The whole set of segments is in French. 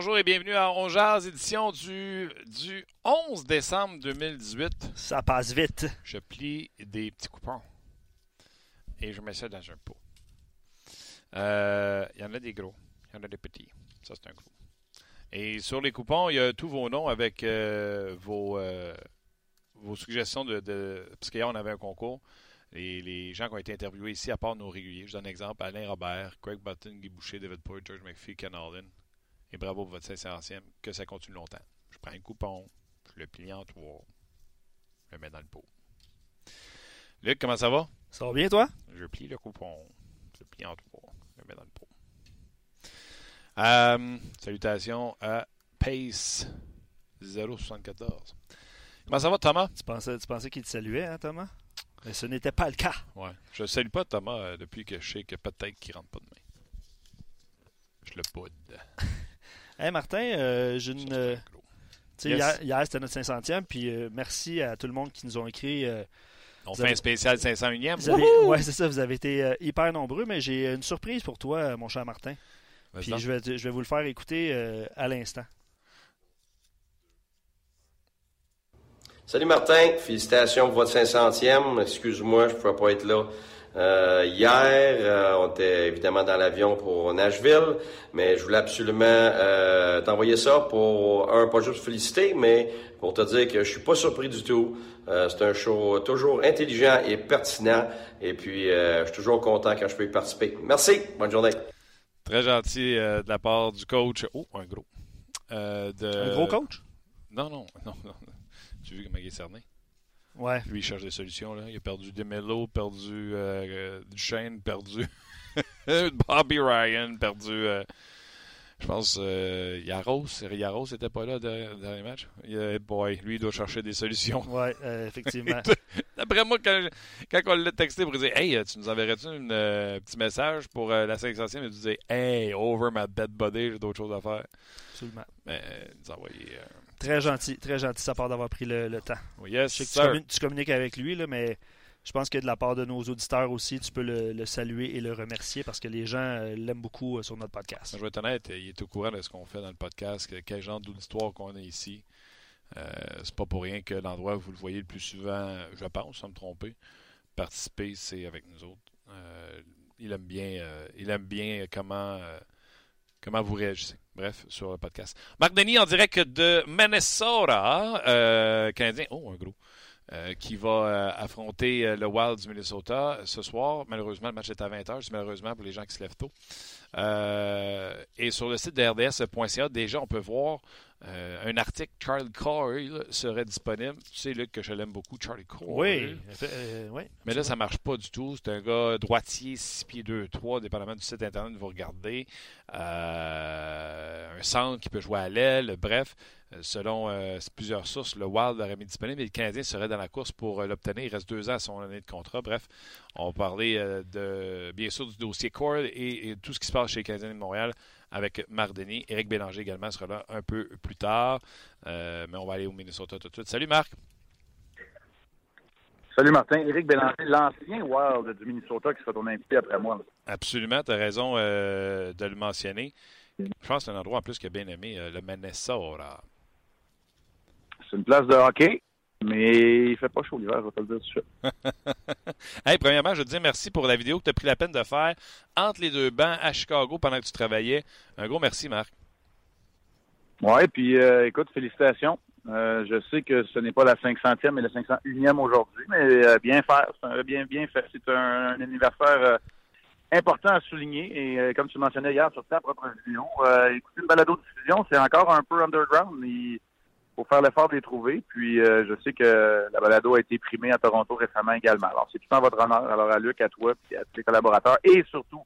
Bonjour et bienvenue à On Jazz, édition du, du 11 décembre 2018. Ça passe vite. Je plie des petits coupons et je mets ça dans un pot. Euh, Il y en a des gros, il y en a des petits. Ça, c'est un gros. Et sur les coupons, il y a tous vos noms avec euh, vos, euh, vos suggestions de, de. Parce qu'hier, on avait un concours. Et les gens qui ont été interviewés ici, à part nos réguliers, je donne un exemple Alain Robert, Craig Button, Guy Boucher, David Poyle, George McPhee, Ken Allen. Et bravo pour votre 500e, que ça continue longtemps. Je prends un coupon, je le plie en trois, je le mets dans le pot. Luc, comment ça va? Ça va bien, toi? Je plie le coupon, je le plie en trois, je le mets dans le pot. Euh, salutations à Pace 074. Comment ça va, Thomas? Tu pensais, tu pensais qu'il te saluait, hein, Thomas? Mais ce n'était pas le cas. Ouais. Je ne salue pas Thomas euh, depuis que je sais que peut-être qu'il rentre pas demain. Je le boude. Hey Martin, euh, j'ai une. Euh, Yes. Hier, hier, c'était notre 500e, puis euh, merci à tout le monde qui nous ont écrit. euh, On fait avez- un spécial 501e. vous avez, ouais, c'est ça, vous avez été euh, hyper nombreux, mais j'ai une surprise pour toi, mon cher Martin. Puis je vais, je vais vous le faire écouter euh, à l'instant. Salut Martin, félicitations pour votre 500e. Excuse-moi, je ne pouvais pas être là euh, hier. Euh, on était évidemment dans l'avion pour Nashville, mais je voulais absolument euh, t'envoyer ça pour, un, pas juste féliciter, mais pour te dire que je suis pas surpris du tout. Euh, c'est un show toujours intelligent et pertinent, et puis euh, je suis toujours content quand je peux y participer. Merci, bonne journée. Très gentil euh, de la part du coach. Oh, un gros. Euh, de... Un gros coach? Non, non, non, non. Tu as vu comment il est cerné? Ouais. Lui, il cherche des solutions. Là. Il a perdu Demelo, perdu euh, Duchesne, perdu Bobby Ryan, perdu. euh, je pense euh, Yaros. Yaros n'était pas là dans dans les matchs. Yeah, boy, lui, il doit chercher des solutions. Ouais, euh, effectivement. D'après moi, quand, quand on l'a texté pour dire Hey, tu nous enverrais-tu un petit message pour la 500e Il nous disait Hey, over my dead body, j'ai d'autres choses à faire. Absolument. Mais il nous a envoyé. Très gentil, très gentil sa part d'avoir pris le, le temps. oh, yes, Je sais que tu, communiques, tu communiques avec lui, là, mais je pense que de la part de nos auditeurs aussi, tu peux le, le saluer et le remercier parce que les gens euh, l'aiment beaucoup euh, sur notre podcast. Je vais être honnête, il est au courant de ce qu'on fait dans le podcast, que- quel genre d'auditoire qu'on a ici. Euh, c'est pas pour rien que l'endroit où vous le voyez le plus souvent, je pense, sans me tromper, participer, c'est avec nous autres. Euh, il aime bien, il aime bien comment, comment vous réagissez. Bref, sur le podcast. Marc Denis en direct de Minnesota, euh, Canadien. Oh, un gros. euh, qui va euh, affronter le Wild du Minnesota ce soir. Malheureusement, le match est à 20h. C'est malheureusement pour les gens qui se lèvent tôt. Et sur le site de RDS.ca, déjà, on peut voir euh, un article. Charlie Coyle serait disponible. Tu sais, Luc, que je l'aime beaucoup, Charlie Coyle. Oui, euh, oui. Mais là, ça marche pas du tout. C'est un gars droitier, 6 pieds 2, 3, dépendamment du site internet que vous regardez. Euh, un centre qui peut jouer à l'aile. Bref, selon plusieurs sources, le Wild l'aurait mis disponible et le Canadien serait dans la course pour l'obtenir. Il reste deux ans à son année de contrat. Bref, on va parler de, bien sûr du dossier Cord et, et tout ce qui se passe chez les Canadiens de Montréal avec Marc Denis. Éric Bélanger également sera là un peu plus tard. Euh, mais on va aller au Minnesota tout de suite. Salut Marc. Salut Martin, Éric Bélanger, l'ancien Wild du Minnesota qui sera ton invité après moi. Absolument, tu as raison euh, de le mentionner. Je pense que c'est un endroit en plus a bien aimé, euh, le Minnesota. C'est une place de hockey, mais il fait pas chaud l'hiver, je vais te le dire tout de suite. hey, premièrement, je veux te dire merci pour la vidéo que tu as pris la peine de faire entre les deux bancs à Chicago pendant que tu travaillais. Un gros merci, Marc. Ouais, puis euh, écoute, félicitations. Euh, je sais que ce n'est pas la 500e mais la 501e aujourd'hui, mais euh, bien faire, c'est bien bien fait. C'est un, un anniversaire important à souligner. Et comme tu mentionnais hier sur ta propre vidéo, écouter une balado de diffusion, c'est encore un peu underground. Faut faire l'effort de les trouver. Puis euh, je sais que la balado a été primée à Toronto récemment également. Alors c'est tout en votre honneur. Alors à Luc, à toi, puis à tous les collaborateurs et surtout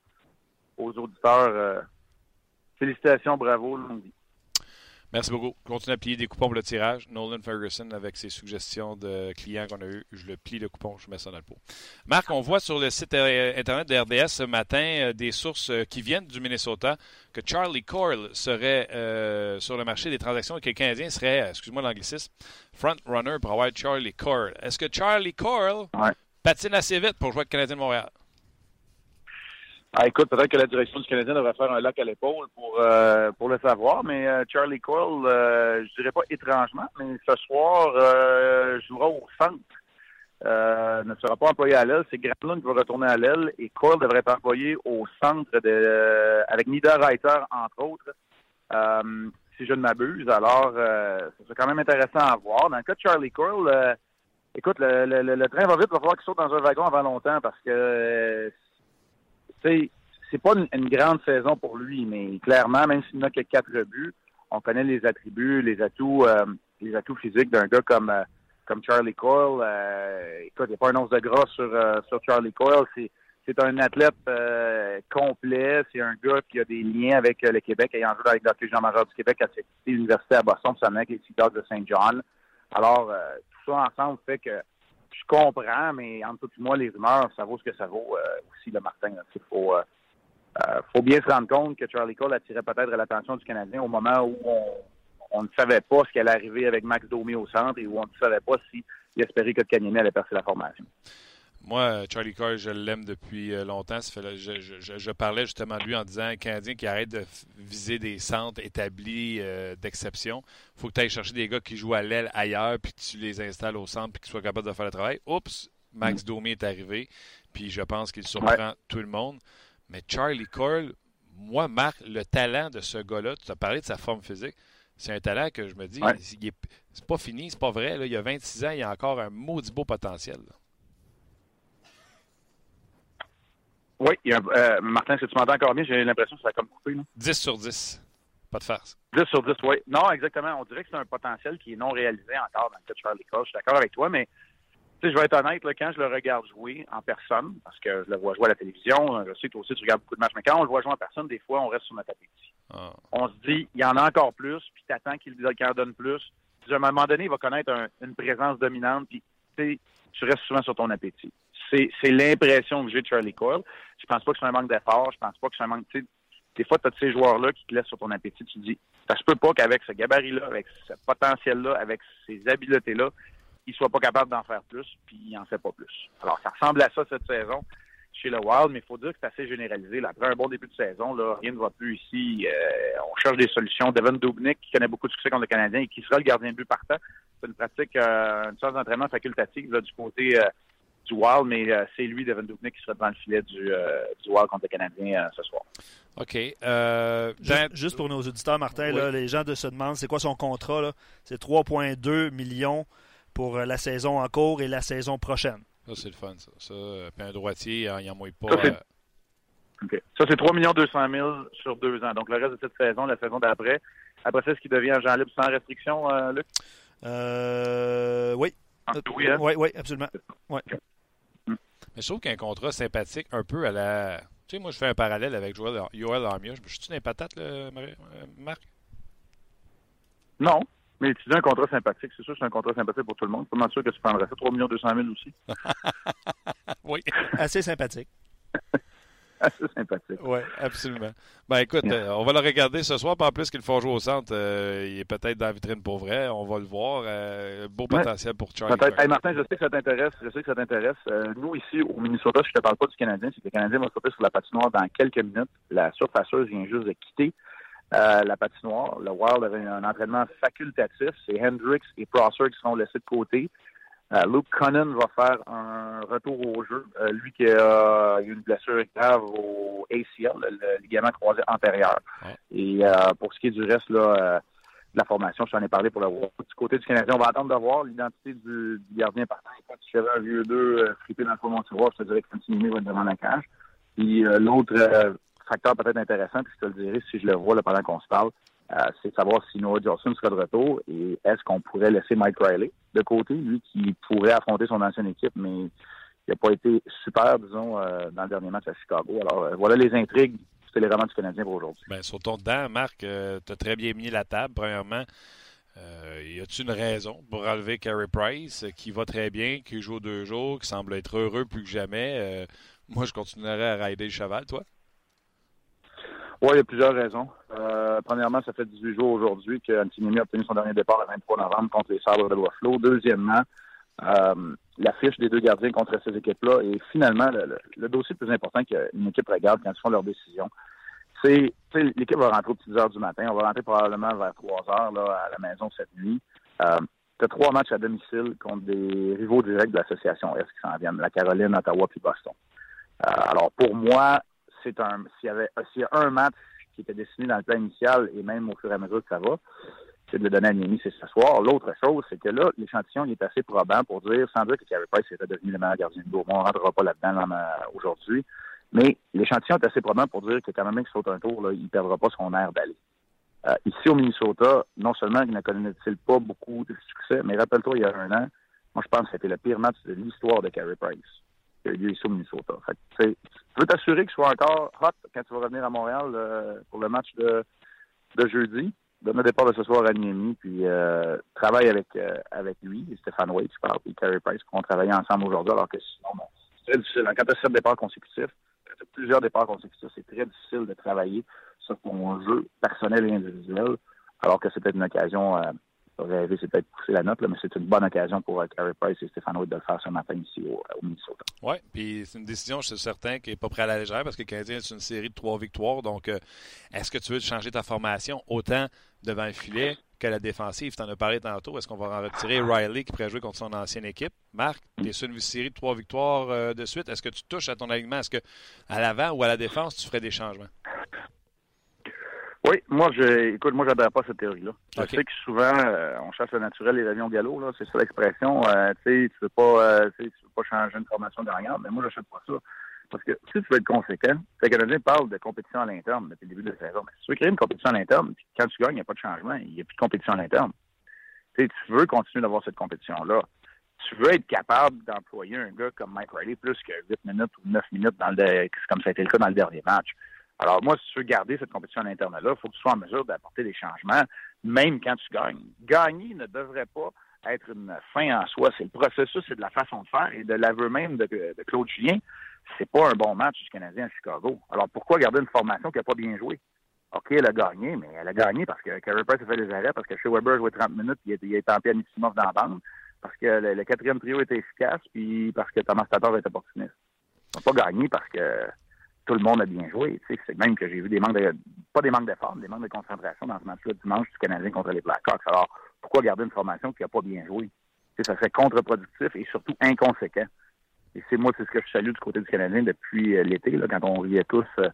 aux auditeurs. euh, félicitations, bravo, longue vie. Merci beaucoup. Continue à plier des coupons pour le tirage. Nolan Ferguson avec ses suggestions de clients qu'on a eu. Je le plie le coupon, je mets ça dans le pot. Marc, on voit sur le site euh, internet de RDS ce matin euh, des sources euh, qui viennent du Minnesota que Charlie Coyle serait euh, sur le marché des transactions et que le Canadien serait, excuse-moi l'anglicisme, front runner pour avoir Charlie Coyle. Est-ce que Charlie Coyle Ouais. patine assez vite pour jouer avec le Canadien de Montréal? Ah, écoute, peut-être que la direction du Canadien devrait faire un lac à l'épaule pour euh, pour le savoir, mais euh, Charlie Cole, euh, je dirais pas étrangement, mais ce soir euh, jouera au centre. Euh, ne sera pas employé à l'aile. C'est Granlund qui va retourner à l'aile et Cole devrait être employé au centre de avec Niederreiter, entre autres. Euh, si je ne m'abuse. Alors, euh, c'est quand même intéressant à voir. Dans le cas de Charlie euh, écoute, le, le, le, train va vite, il va falloir qu'il saute dans un wagon avant longtemps parce que euh, c'est pas une, grande saison pour lui, mais clairement, même s'il n'a que quatre buts, on connaît les attributs, les atouts, euh, les atouts physiques d'un gars comme euh, Charlie Coyle. Euh, écoute, il n'y a pas un once de gras sur, euh, Charlie Coyle. C'est un athlète complet. C'est un gars qui a des liens avec le Québec, ayant joué avec le Jean-Major du Québec à cette université à Boston, ça avec les Sea de Saint John. Alors, tout ça ensemble fait que je comprends, mais entre tout et moi, les rumeurs, ça vaut ce que ça vaut aussi, le Martin. Il faut, faut bien se rendre compte que Charlie Cole attirait peut-être l'attention du Canadien au moment où on, ne savait pas ce qui allait arriver avec Max Domi au centre et où on ne savait pas s'il espérait que Kanyemi allait percer la formation. Moi, Charlie Coyle, je l'aime depuis euh, longtemps. Ça fait, je, je, je, parlais justement de lui en disant un Canadien qui arrête de viser des centres établis euh, d'exception. Il faut que tu ailles chercher des gars qui jouent à l'aile ailleurs, puis que tu les installes au centre, puis qu'ils soient capables de faire le travail. Oups, Max mm. Domi est arrivé, puis je pense qu'il surprend ouais. tout le monde. Mais Charlie Coyle, moi, Marc, le talent de ce gars-là, tu as parlé de sa forme physique, c'est un talent que je me dis, ouais. c'est pas fini, c'est pas vrai. Là, il y a 26 ans, il y a encore un maudit beau potentiel. Là. Oui, il y a, euh, Martin, est-ce que tu m'entends encore bien? J'ai l'impression que ça a comme coupé. Là. 10 sur 10. Pas de farce. 10 sur 10, oui. Non, exactement. On dirait que c'est un potentiel qui est non réalisé encore dans le cas de Charlie Cole. Je suis d'accord avec toi, mais je vais être honnête, là, quand je le regarde jouer en personne, parce que je le vois jouer à la télévision, je sais que toi aussi tu regardes beaucoup de matchs, mais quand on le voit jouer en personne, des fois, on reste sur notre appétit. Oh. On se dit, il y en a encore plus, puis t'attends qu'il en donne plus. Puis, à un moment donné, il va connaître un, une présence dominante, puis tu restes souvent sur ton appétit c'est l'impression que j'ai de Charlie Coyle. Je pense pas que c'est un manque d'effort. Je pense pas que c'est un manque. Des fois, tu as ces joueurs-là qui te laissent sur ton appétit. Tu te dis, ça se peut pas qu'avec ce gabarit-là, avec ce potentiel-là, avec ces habiletés-là, il soit pas capable d'en faire plus, puis il en fait pas plus. Alors, ça ressemble à ça cette saison chez le Wild, mais il faut dire que c'est assez généralisé. Là. Après un bon début de saison, là, rien ne va plus ici. Euh, on cherche des solutions. Devin Dubnik, qui connaît beaucoup de succès contre le Canadien et qui sera le gardien de but partant, c'est une pratique, euh, une sorte d'entraînement facultative là, du côté euh, du Wild, mais euh, c'est lui, Devin Dubnik, qui sera devant le filet du, euh, du Wild contre le Canadien euh, ce soir. OK. Juste, juste, pour nos auditeurs, Martin, oui. là, les gens de se demandent c'est quoi son contrat. C'est 3,2 millions pour la saison en cours et la saison prochaine. Ça, c'est le fun, ça. ça puis un droitier, il n'en mouille pas. Ça, okay. Ça, c'est 3 200 000 sur deux ans. Donc, le reste de cette saison, la saison d'après. Après ça, est-ce qu'il devient agent libre sans restriction, Luc? Euh, oui. Oui, hein? oui, oui, absolument. Ouais. Mais je trouve qu'un contrat sympathique, un peu à la. Tu sais, moi, je fais un parallèle avec Joel, Joel Armia. Je suis-tu une patate, là, Marc? Non. Mais tu dis un contrat sympathique. C'est sûr que c'est un contrat sympathique pour tout le monde. Je suis sûr que tu prendrais ça 3 200 000 aussi. oui. Assez sympathique. assez sympathique. Oui, absolument. Ben écoute, euh, on va le regarder ce soir. En plus qu'il faut jouer au centre, euh, il est peut-être dans la vitrine pour vrai. On va le voir. Euh, beau potentiel pour Charlie. Peut-être. Hey, Martin, je sais que ça t'intéresse. Je sais que ça t'intéresse. nous, ici, au Minnesota, je ne te parle pas du Canadien, c'est que le Canadien va sauter sur la patinoire dans quelques minutes. La surfaceuse vient juste de quitter. la patinoire. Le Wild avait un entraînement facultatif. C'est Hendricks et Prosser qui seront laissés de côté. Euh, Luke Connon va faire un retour au jeu. Euh, lui qui a eu une blessure grave au ACL, le, ligament croisé antérieur. Et euh, pour ce qui est du reste là, de la formation, je t'en ai parlé pour le Du côté du Canadien, on va attendre de voir l'identité du, du, gardien partant. Quand tu fais un vieux 2 frippé dans le fond de mon tiroir, je te dirais que Continue va être devant la cage. Puis l'autre facteur peut-être intéressant, puis je te le dirai si je le vois là, pendant qu'on se parle, c'est de savoir si Noah Johnson sera de retour et est-ce qu'on pourrait laisser Mike Riley de côté, lui qui pourrait affronter son ancienne équipe, mais il n'a pas été super, disons, euh, dans le dernier match à Chicago. Alors, euh, voilà les intrigues du téléroman du Canadien pour aujourd'hui. Bien, sur ton dedans, Marc, tu as très bien mis la table, premièrement. y a-t-il une raison pour enlever Carey Price, qui va très bien, qui joue deux jours, qui semble être heureux plus que jamais? moi, je continuerai à rider le cheval, toi? Oui, il y a plusieurs raisons. Euh, premièrement, ça fait 18 jours aujourd'hui qu'Antinimi a obtenu son dernier départ le 23 novembre contre les Sabres de Buffalo. Deuxièmement, euh, l'affiche des deux gardiens contre ces équipes-là. Et finalement, le, dossier le plus important qu'une équipe regarde quand ils font leurs décisions, c'est l'équipe va rentrer aux petites heures du matin. On va rentrer probablement vers 3 heures là, à la maison cette nuit. Euh, tu as trois matchs à domicile contre des rivaux directs de l'association Est qui s'en viennent, la Caroline, Ottawa puis Boston. Euh, alors pour moi, c'est un s'il y avait s'il y a un match qui était dessiné dans le plan initial et même au fur et à mesure que ça va, c'est de le donner à Niemi, c'est ce soir. L'autre chose, c'est que là, l'échantillon est assez probant pour dire, sans dire que Carey Price était devenu le meilleur gardien de but. on ne rentrera pas là-dedans aujourd'hui. Mais l'échantillon est assez probant pour dire que quand même qu'il saute un tour, il ne perdra pas son air d'aller. Euh, ici au Minnesota, non seulement il ne connaît-il pas beaucoup de succès, mais rappelle-toi, il y a un an, moi je pense que c'était le pire match de l'histoire de Carey Price lieu ici au Minnesota. Fait tu veux t'assurer qu'il soit encore hot quand tu vas revenir à Montréal euh, pour le match de, de jeudi donne le départ de ce soir à Niemi, puis euh, travaille avec euh, avec lui, Stéphane Waite, je parle, puis Carey Price, qui vont travailler ensemble aujourd'hui, alors que sinon, c'est très difficile. Quand tu as sept départs consécutifs, plusieurs départs consécutifs, c'est très difficile de travailler sur ton jeu personnel et individuel, alors que c'était une occasion c'est peut-être pousser la note, là, mais c'est une bonne occasion pour euh, Carey Price et Stéphane Wood de le faire ce matin ici au, Minnesota. Oui, puis c'est une décision, je suis certain, qui n'est pas prêt à la légère parce que le Canadien est une série de trois victoires. Donc, euh, est-ce que tu veux changer ta formation autant devant le filet que la défensive? Tu en as parlé tantôt. Est-ce qu'on va en retirer Riley qui pourrait jouer contre son ancienne équipe? Marc, tu es sur une série de trois victoires euh, de suite. Est-ce que tu touches à ton alignement? Est-ce que à l'avant ou à la défense, tu ferais des changements? Oui, moi, je, écoute, moi, j'adhère pas à cette théorie-là. Je sais que souvent, euh, on chasse le naturel et l'avion galop, là, c'est ça l'expression. Euh, tu sais, tu veux pas, euh, tu veux pas changer une formation dernière, mais moi, j'achète pas ça. Parce que si tu veux être conséquent, le Canadien parle de compétition à l'interne depuis le début de la saison. Mais si tu veux créer une compétition à l'interne, quand tu gagnes, il n'y a pas de changement, il n'y a plus de compétition à l'interne. Tu sais, tu veux continuer d'avoir cette compétition-là. Tu veux être capable d'employer un gars comme Mike Riley plus que 8 minutes ou 9 minutes dans le, comme ça a été le cas dans le dernier match. Alors, moi, si tu veux garder cette compétition à l'interne-là, il faut que tu sois en mesure d'apporter des changements, même quand tu gagnes. Gagner ne devrait pas être une fin en soi. C'est le processus, c'est de la façon de faire. Et de l'aveu même de, Claude Julien, c'est pas un bon match du Canadien à Chicago. Alors, pourquoi garder une formation qui n'a pas bien joué? OK, elle a gagné, mais elle a gagné parce que Carey Price a fait des arrêts, parce que chez Weber a joué 30 minutes, il a été en à Nissimov dans la bande, parce que le, quatrième trio était efficace, puis parce que Thomas Tatar était opportuniste. On n'a pas gagné parce que tout le monde a bien joué. C'est même que j'ai vu des manques de, pas des manques d'effort, des manques de concentration dans ce match-là dimanche du Canadien contre les Blackhawks. Alors, pourquoi garder une formation qui n'a pas bien joué? ça serait contre-productif et surtout inconséquent. Et c'est moi, c'est ce que je salue du côté du Canadien depuis euh, l'été, quand on riait tous euh,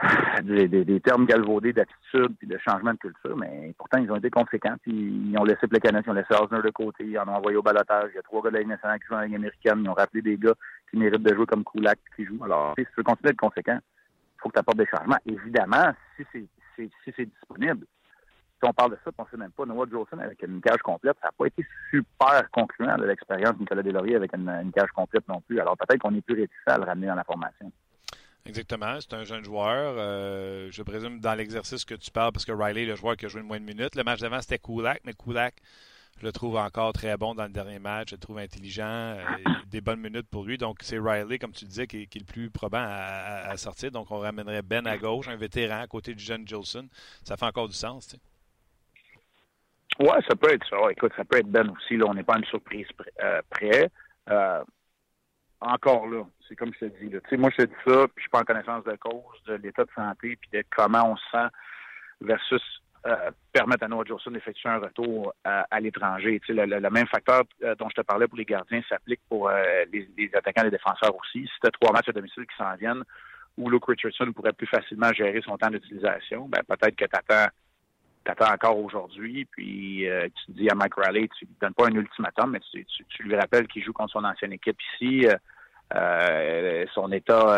des, termes galvaudés d'attitude puis de changement de culture, mais pourtant, ils ont été conséquents. Ils ont laissé Plekanec, ils ont laissé Osner de côté, ils en ont envoyé au balotage. Il y a trois gars de nationale qui jouent en Ligue américaine. Ils ont rappelé des gars qui méritent de jouer comme Kulak qui jouent. Alors, si tu veux continuer d'être conséquent, il faut que tu apportes des changements. Évidemment, si c'est disponible, si on parle de ça, on ne sait même pas. Noah Jolson avec une cage complète, ça n'a pas été super concluant de l'expérience de Nicolas Delaurier avec une, cage complète non plus. Alors peut-être qu'on est plus réticent à le ramener dans la formation. Exactement. C'est un jeune joueur. Euh, je présume dans l'exercice que tu parles, parce que Riley le joueur qui a joué une moins de minutes. Le match d'avant, c'était Kulak, mais Kulak, je le trouve encore très bon dans le dernier match. Je le trouve intelligent. Euh, des bonnes minutes pour lui. Donc, c'est Riley, comme tu disais, qui, est le plus probant à, sortir. Donc, on ramènerait Ben à gauche, un vétéran à côté du jeune Jolson. Ça fait encore du sens, tu sais. Ouais, ça peut être ça. Écoute, ça peut être Ben aussi. Là, on n'est pas une surprise euh, près encore là, c'est comme je te dis. Moi, je te dis ça, puis je suis pas en connaissance de cause de l'état de santé, puis de comment on se sent versus euh, permettre à Noah Jolson d'effectuer un retour à, l'étranger. Le, le, même facteur euh, dont je te parlais pour les gardiens s'applique pour euh, les, attaquants et les défenseurs aussi. Si tu as trois matchs à domicile qui s'en viennent, où Luke Richardson pourrait plus facilement gérer son temps d'utilisation, ben peut-être que tu attends encore aujourd'hui, puis euh, tu dis à Mike Riley, tu lui donnes pas un ultimatum, mais tu, lui rappelles qu'il joue contre son ancienne équipe ici, euh, euh, son état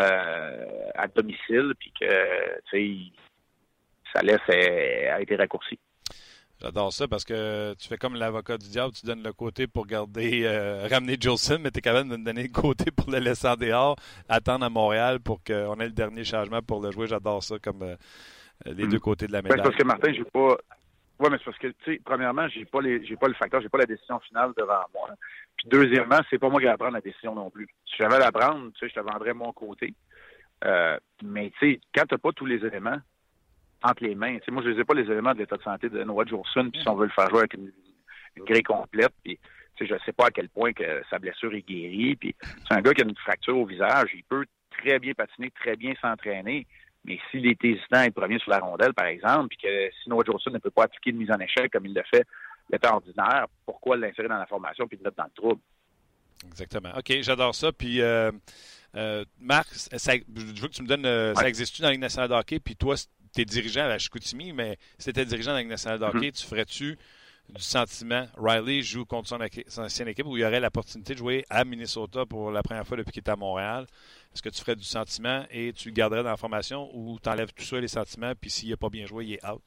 à domicile, puis que tu sais, ça laisse a été raccourci. J'adore ça parce que tu fais comme l'avocat du diable, tu donnes le côté pour garder, ramener Jolson, mais tu es capable de me donner le côté pour le laisser en dehors, attendre à Montréal pour qu'on ait le dernier changement pour le jouer. J'adore ça comme euh, les deux côtés de la médaille. parce que Martin, j'ai pas. Oui, mais c'est parce que, tu sais, premièrement, j'ai pas les, j'ai pas le facteur, j'ai pas la décision finale devant moi. Puis deuxièmement, c'est pas moi qui vais prendre la décision non plus. Si j'avais à la prendre, tu sais, je te vendrais mon côté. Euh, mais tu sais, quand t'as pas tous les éléments entre les mains, moi je les ai pas les éléments de l'état de santé de Noah Jolson, puis si on veut le faire jouer avec une, grille complète, puis je ne sais pas à quel point que sa blessure est guérie. Puis c'est un gars qui a une fracture au visage. Il peut très bien patiner, très bien s'entraîner. Mais s'il est hésitant et premier sur la rondelle, par exemple, puis que si Noah Joseph ne peut pas appliquer de mise en échec comme il le fait l'état ordinaire, pourquoi l'insérer dans la formation puis le mettre dans le trouble? Exactement. OK, j'adore ça. Puis, euh, euh, Marc, je veux que tu me donnes. Euh, ça existe-tu dans la Ligue nationale de hockey? Puis toi, tu es dirigeant à la Chicoutimi, mais si tu étais dirigeant dans la Ligue nationale de hockey, mm-hmm. tu ferais-tu du sentiment? Riley joue contre son, ancienne équipe où il y aurait l'opportunité de jouer à Minnesota pour la première fois depuis qu'il est à Montréal? Est-ce que tu ferais du sentiment et tu le garderais dans la formation ou tu enlèves tout ça, les sentiments, puis s'il n'a pas bien joué, il est out?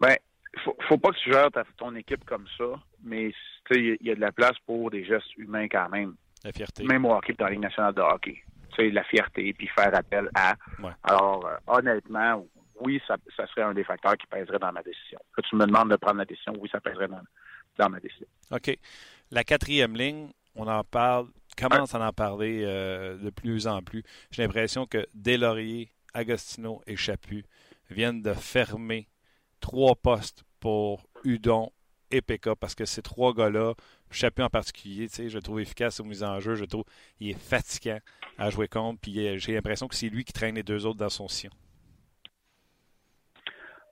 Ben, faut, faut pas que tu gères ton équipe comme ça, mais il y a de la place pour des gestes humains quand même. La fierté. Même au hockey, dans la Ligue nationale de hockey. La fierté, puis faire appel à. Alors, euh, honnêtement, oui, ça, serait un des facteurs qui pèserait dans ma décision. Quand tu me demandes de prendre la décision, oui, ça pèserait dans, ma décision. OK. La quatrième ligne, on en parle, commence à en parler euh, de plus en plus. J'ai l'impression que Delaurier, Agostino et Chaput viennent de fermer trois postes pour Udon et PK parce que ces trois gars-là, Chaput en particulier, je le trouve efficace aux mises en jeu, je trouve il est fatigant à jouer contre, puis euh, j'ai l'impression que c'est lui qui traîne les deux autres dans son sillon.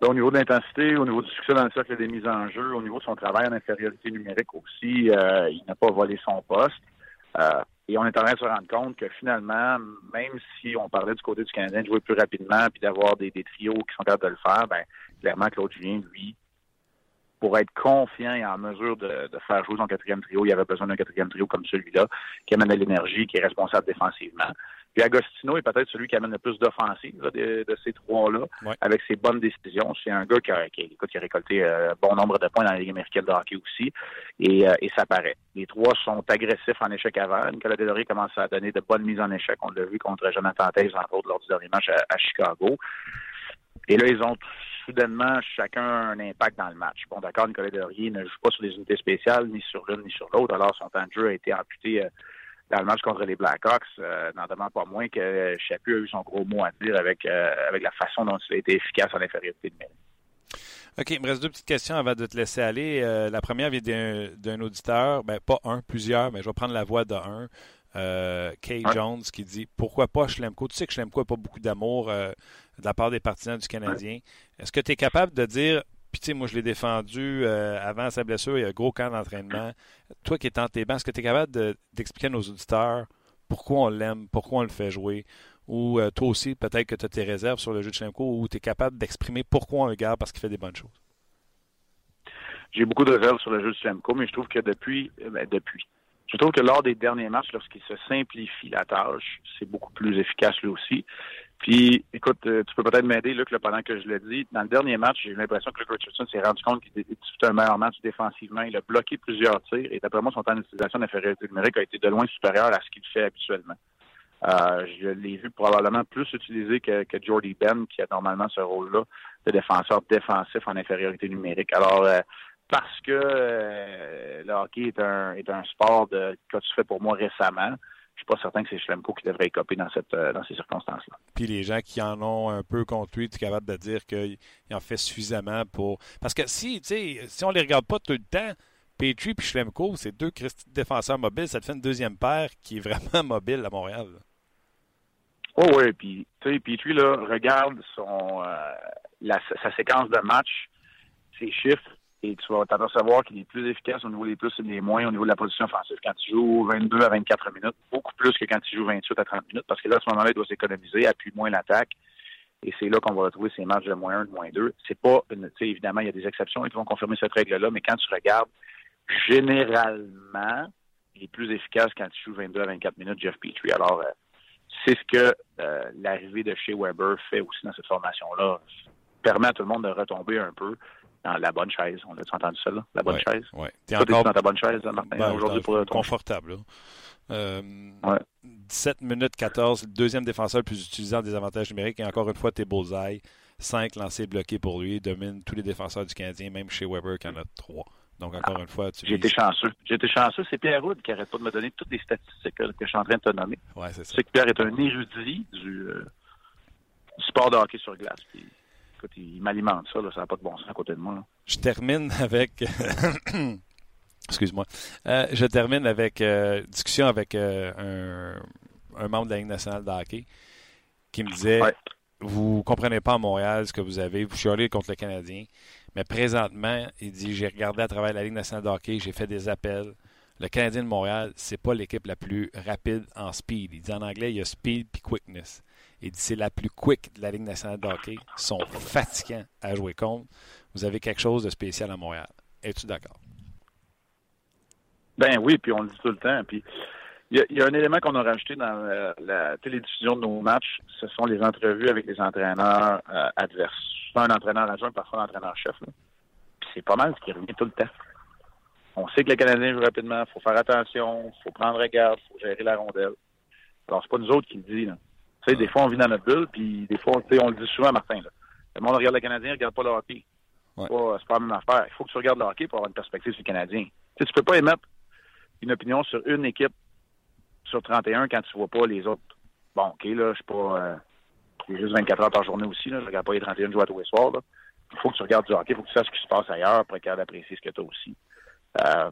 au niveau de l'intensité, au niveau du succès dans le cercle des mises en jeu, au niveau de son travail en infériorité numérique aussi, euh, il n'a pas volé son poste. Euh, et on est en train de se rendre compte que finalement, même si on parlait du côté du Canadien de jouer plus rapidement puis d'avoir des, trios qui sont capables de le faire, ben clairement Claude Julien, lui, pour être confiant et en mesure de, faire jouer son quatrième trio, il avait besoin d'un quatrième trio comme celui-là, qui amène de l'énergie, qui est responsable défensivement. Puis Agostino est peut-être celui qui amène le plus d'offensive de, ces trois-là, avec ses bonnes décisions. C'est un gars qui a, qui, a récolté un euh, bon nombre de points dans la Ligue américaine de hockey aussi, et, euh, et ça paraît. Les trois sont agressifs en échec avant. Nicolas Delory commence à donner de bonnes mises en échec. On l'a vu contre Jonathan Taze, entre autres, lors du dernier match à, Chicago. Et là, ils ont soudainement chacun un impact dans le match. Bon, d'accord, Nicolas Delory ne joue pas sur des unités spéciales, ni sur l'une ni sur l'autre, alors son temps de jeu a été amputé euh, dans le match contre les Blackhawks, euh, n'en demande pas moins que Chaput a eu son gros mot à dire avec, euh, avec la façon dont il a été efficace en infériorité numérique. OK, il me reste deux petites questions avant de te laisser aller. Euh, la première vient d'un auditeur, ben, pas un, plusieurs, mais je vais prendre la voix d'un. Euh, Kay Jones qui dit Pourquoi pas Schlemko Tu sais que Schlemko n'a pas beaucoup d'amour de la part des partisans du Canadien. Est-ce que tu es capable de dire puis, tu sais, moi, je l'ai défendu euh, avant sa blessure. Il y a un gros camp d'entraînement. Toi qui es en tes bancs, est-ce que tu es capable d'expliquer à nos auditeurs pourquoi on l'aime, pourquoi on le fait jouer? Ou euh, toi aussi, peut-être que tu as tes réserves sur le jeu de Chlemko ou tu es capable d'exprimer pourquoi on le garde parce qu'il fait des bonnes choses? J'ai beaucoup de réserves sur le jeu de Chlemko, mais je trouve que depuis, euh, ben, depuis, je trouve que lors des derniers matchs, lorsqu'il se simplifie la tâche, c'est beaucoup plus efficace lui aussi. Puis, écoute, euh, tu peux peut-être m'aider, Luc, là, pendant que je le dis. Dans le dernier match, j'ai eu l'impression que Luke Richardson s'est rendu compte qu'il disputait un meilleur match défensivement. Il a bloqué plusieurs tirs et d'après moi, son temps d'utilisation d'infériorité numérique a été de loin supérieur à ce qu'il fait habituellement. Euh, je l'ai vu probablement plus utilisé que, que Jordy Ben, qui a normalement ce rôle-là de défenseur défensif en infériorité numérique. Alors, euh, parce que le hockey est un, est un sport de, que tu fais pour moi récemment, je suis pas certain que c'est Schlemko qui devrait écoper dans, cette, euh, dans ces circonstances-là. Puis les gens qui en ont un peu contre lui, tu es capable de dire qu'il en fait suffisamment pour. Parce que si, si on les regarde pas tout le temps, Petrie et Schlemko, c'est deux défenseurs mobiles, ça te fait une deuxième paire qui est vraiment mobile à Montréal. Oh oui, puis tu sais, Petrie, là, regarde son euh, sa séquence de match, ses chiffres, et tu vas t'apercevoir qu'il est plus efficace au niveau des plus et des moins, au niveau de la position offensive quand tu joues 22 à 24 minutes, beaucoup plus que quand tu joues 28 à 30 minutes, parce que là, à ce moment-là, il doit s'économiser, appuie moins l'attaque. Et c'est là qu'on va retrouver ces matchs de moins 1, de moins 2. C'est pas, tu sais, évidemment, il y a des exceptions qui vont confirmer cette règle-là, mais quand tu regardes, généralement, il est plus efficace quand tu joues 22 à 24 minutes, Jeff Petrie. Alors, euh, c'est ce que euh, l'arrivée de chez Weber fait aussi dans cette formation-là. Permet à tout le monde de retomber un peu la bonne chaise. On a entendu ça, là? La bonne chaise? Oui. T'es encore... dans ta bonne chaise, Martin, ben, aujourd'hui pour Confortable, euh, 17 minutes 14, deuxième défenseur le plus utilisé en désavantage numérique. Et encore une fois, t'es bullseye. 5 lancés bloqués pour lui. Il domine tous les défenseurs du Canadien, même chez Weber qui en a 3. Donc, encore une fois, tu J'ai été chanceux. J'ai été chanceux. C'est Pierre Roud qui arrête pas de me donner toutes les statistiques que je suis en train de te nommer. Ouais, c'est ça. C'est que Pierre est un érudit du, euh, sport de hockey sur glace. Puis, écoute, il, m'alimente ça, ça n'a pas de bon sens à côté de moi. Je termine avec. Excuse-moi. Euh, je termine avec euh, discussion avec un, membre de la Ligue nationale de hockey qui me disait Vous ne comprenez pas à Montréal ce que vous avez, vous chialez contre le Canadien. Mais présentement, il dit J'ai regardé à travers la Ligue nationale de hockey, j'ai fait des appels. Le Canadien de Montréal, c'est pas l'équipe la plus rapide en speed. Il dit en anglais, il y a speed puis quickness. Dit c'est la plus quick de la Ligue nationale de hockey. Sont fatigants à jouer contre. Vous avez quelque chose de spécial à Montréal. Es-tu d'accord? Ben oui, puis on le dit tout le temps. Puis il y, a un élément qu'on a rajouté dans la, télédiffusion de nos matchs, ce sont les entrevues avec les entraîneurs euh, adverses. Pas un entraîneur adjoint, parfois un entraîneur-chef. C'est pas mal ce qui revient tout le temps. On sait que les Canadiens jouent rapidement, il faut faire attention, il faut prendre garde, il faut gérer la rondelle. Alors, c'est pas nous autres qui le disons. Tu sais, des fois, on vit dans notre bulle, puis des fois, on le dit souvent, Martin. Là. Le monde regarde le Canadien, regarde pas le hockey. C'est pas, la même affaire. Il faut que tu regardes le hockey pour avoir une perspective sur le Canadien. Tu sais, tu peux pas émettre une opinion sur une équipe sur 31 quand tu vois pas les autres. Bon, OK, là, je suis pas... Euh, j'ai juste 24 heures par journée aussi, là. Je regarde pas les 31 joueurs tous les soirs, là. Il faut que tu regardes du hockey, il faut que tu saches ce qui se passe ailleurs pour être capable d'apprécier ce que tu as aussi. Euh,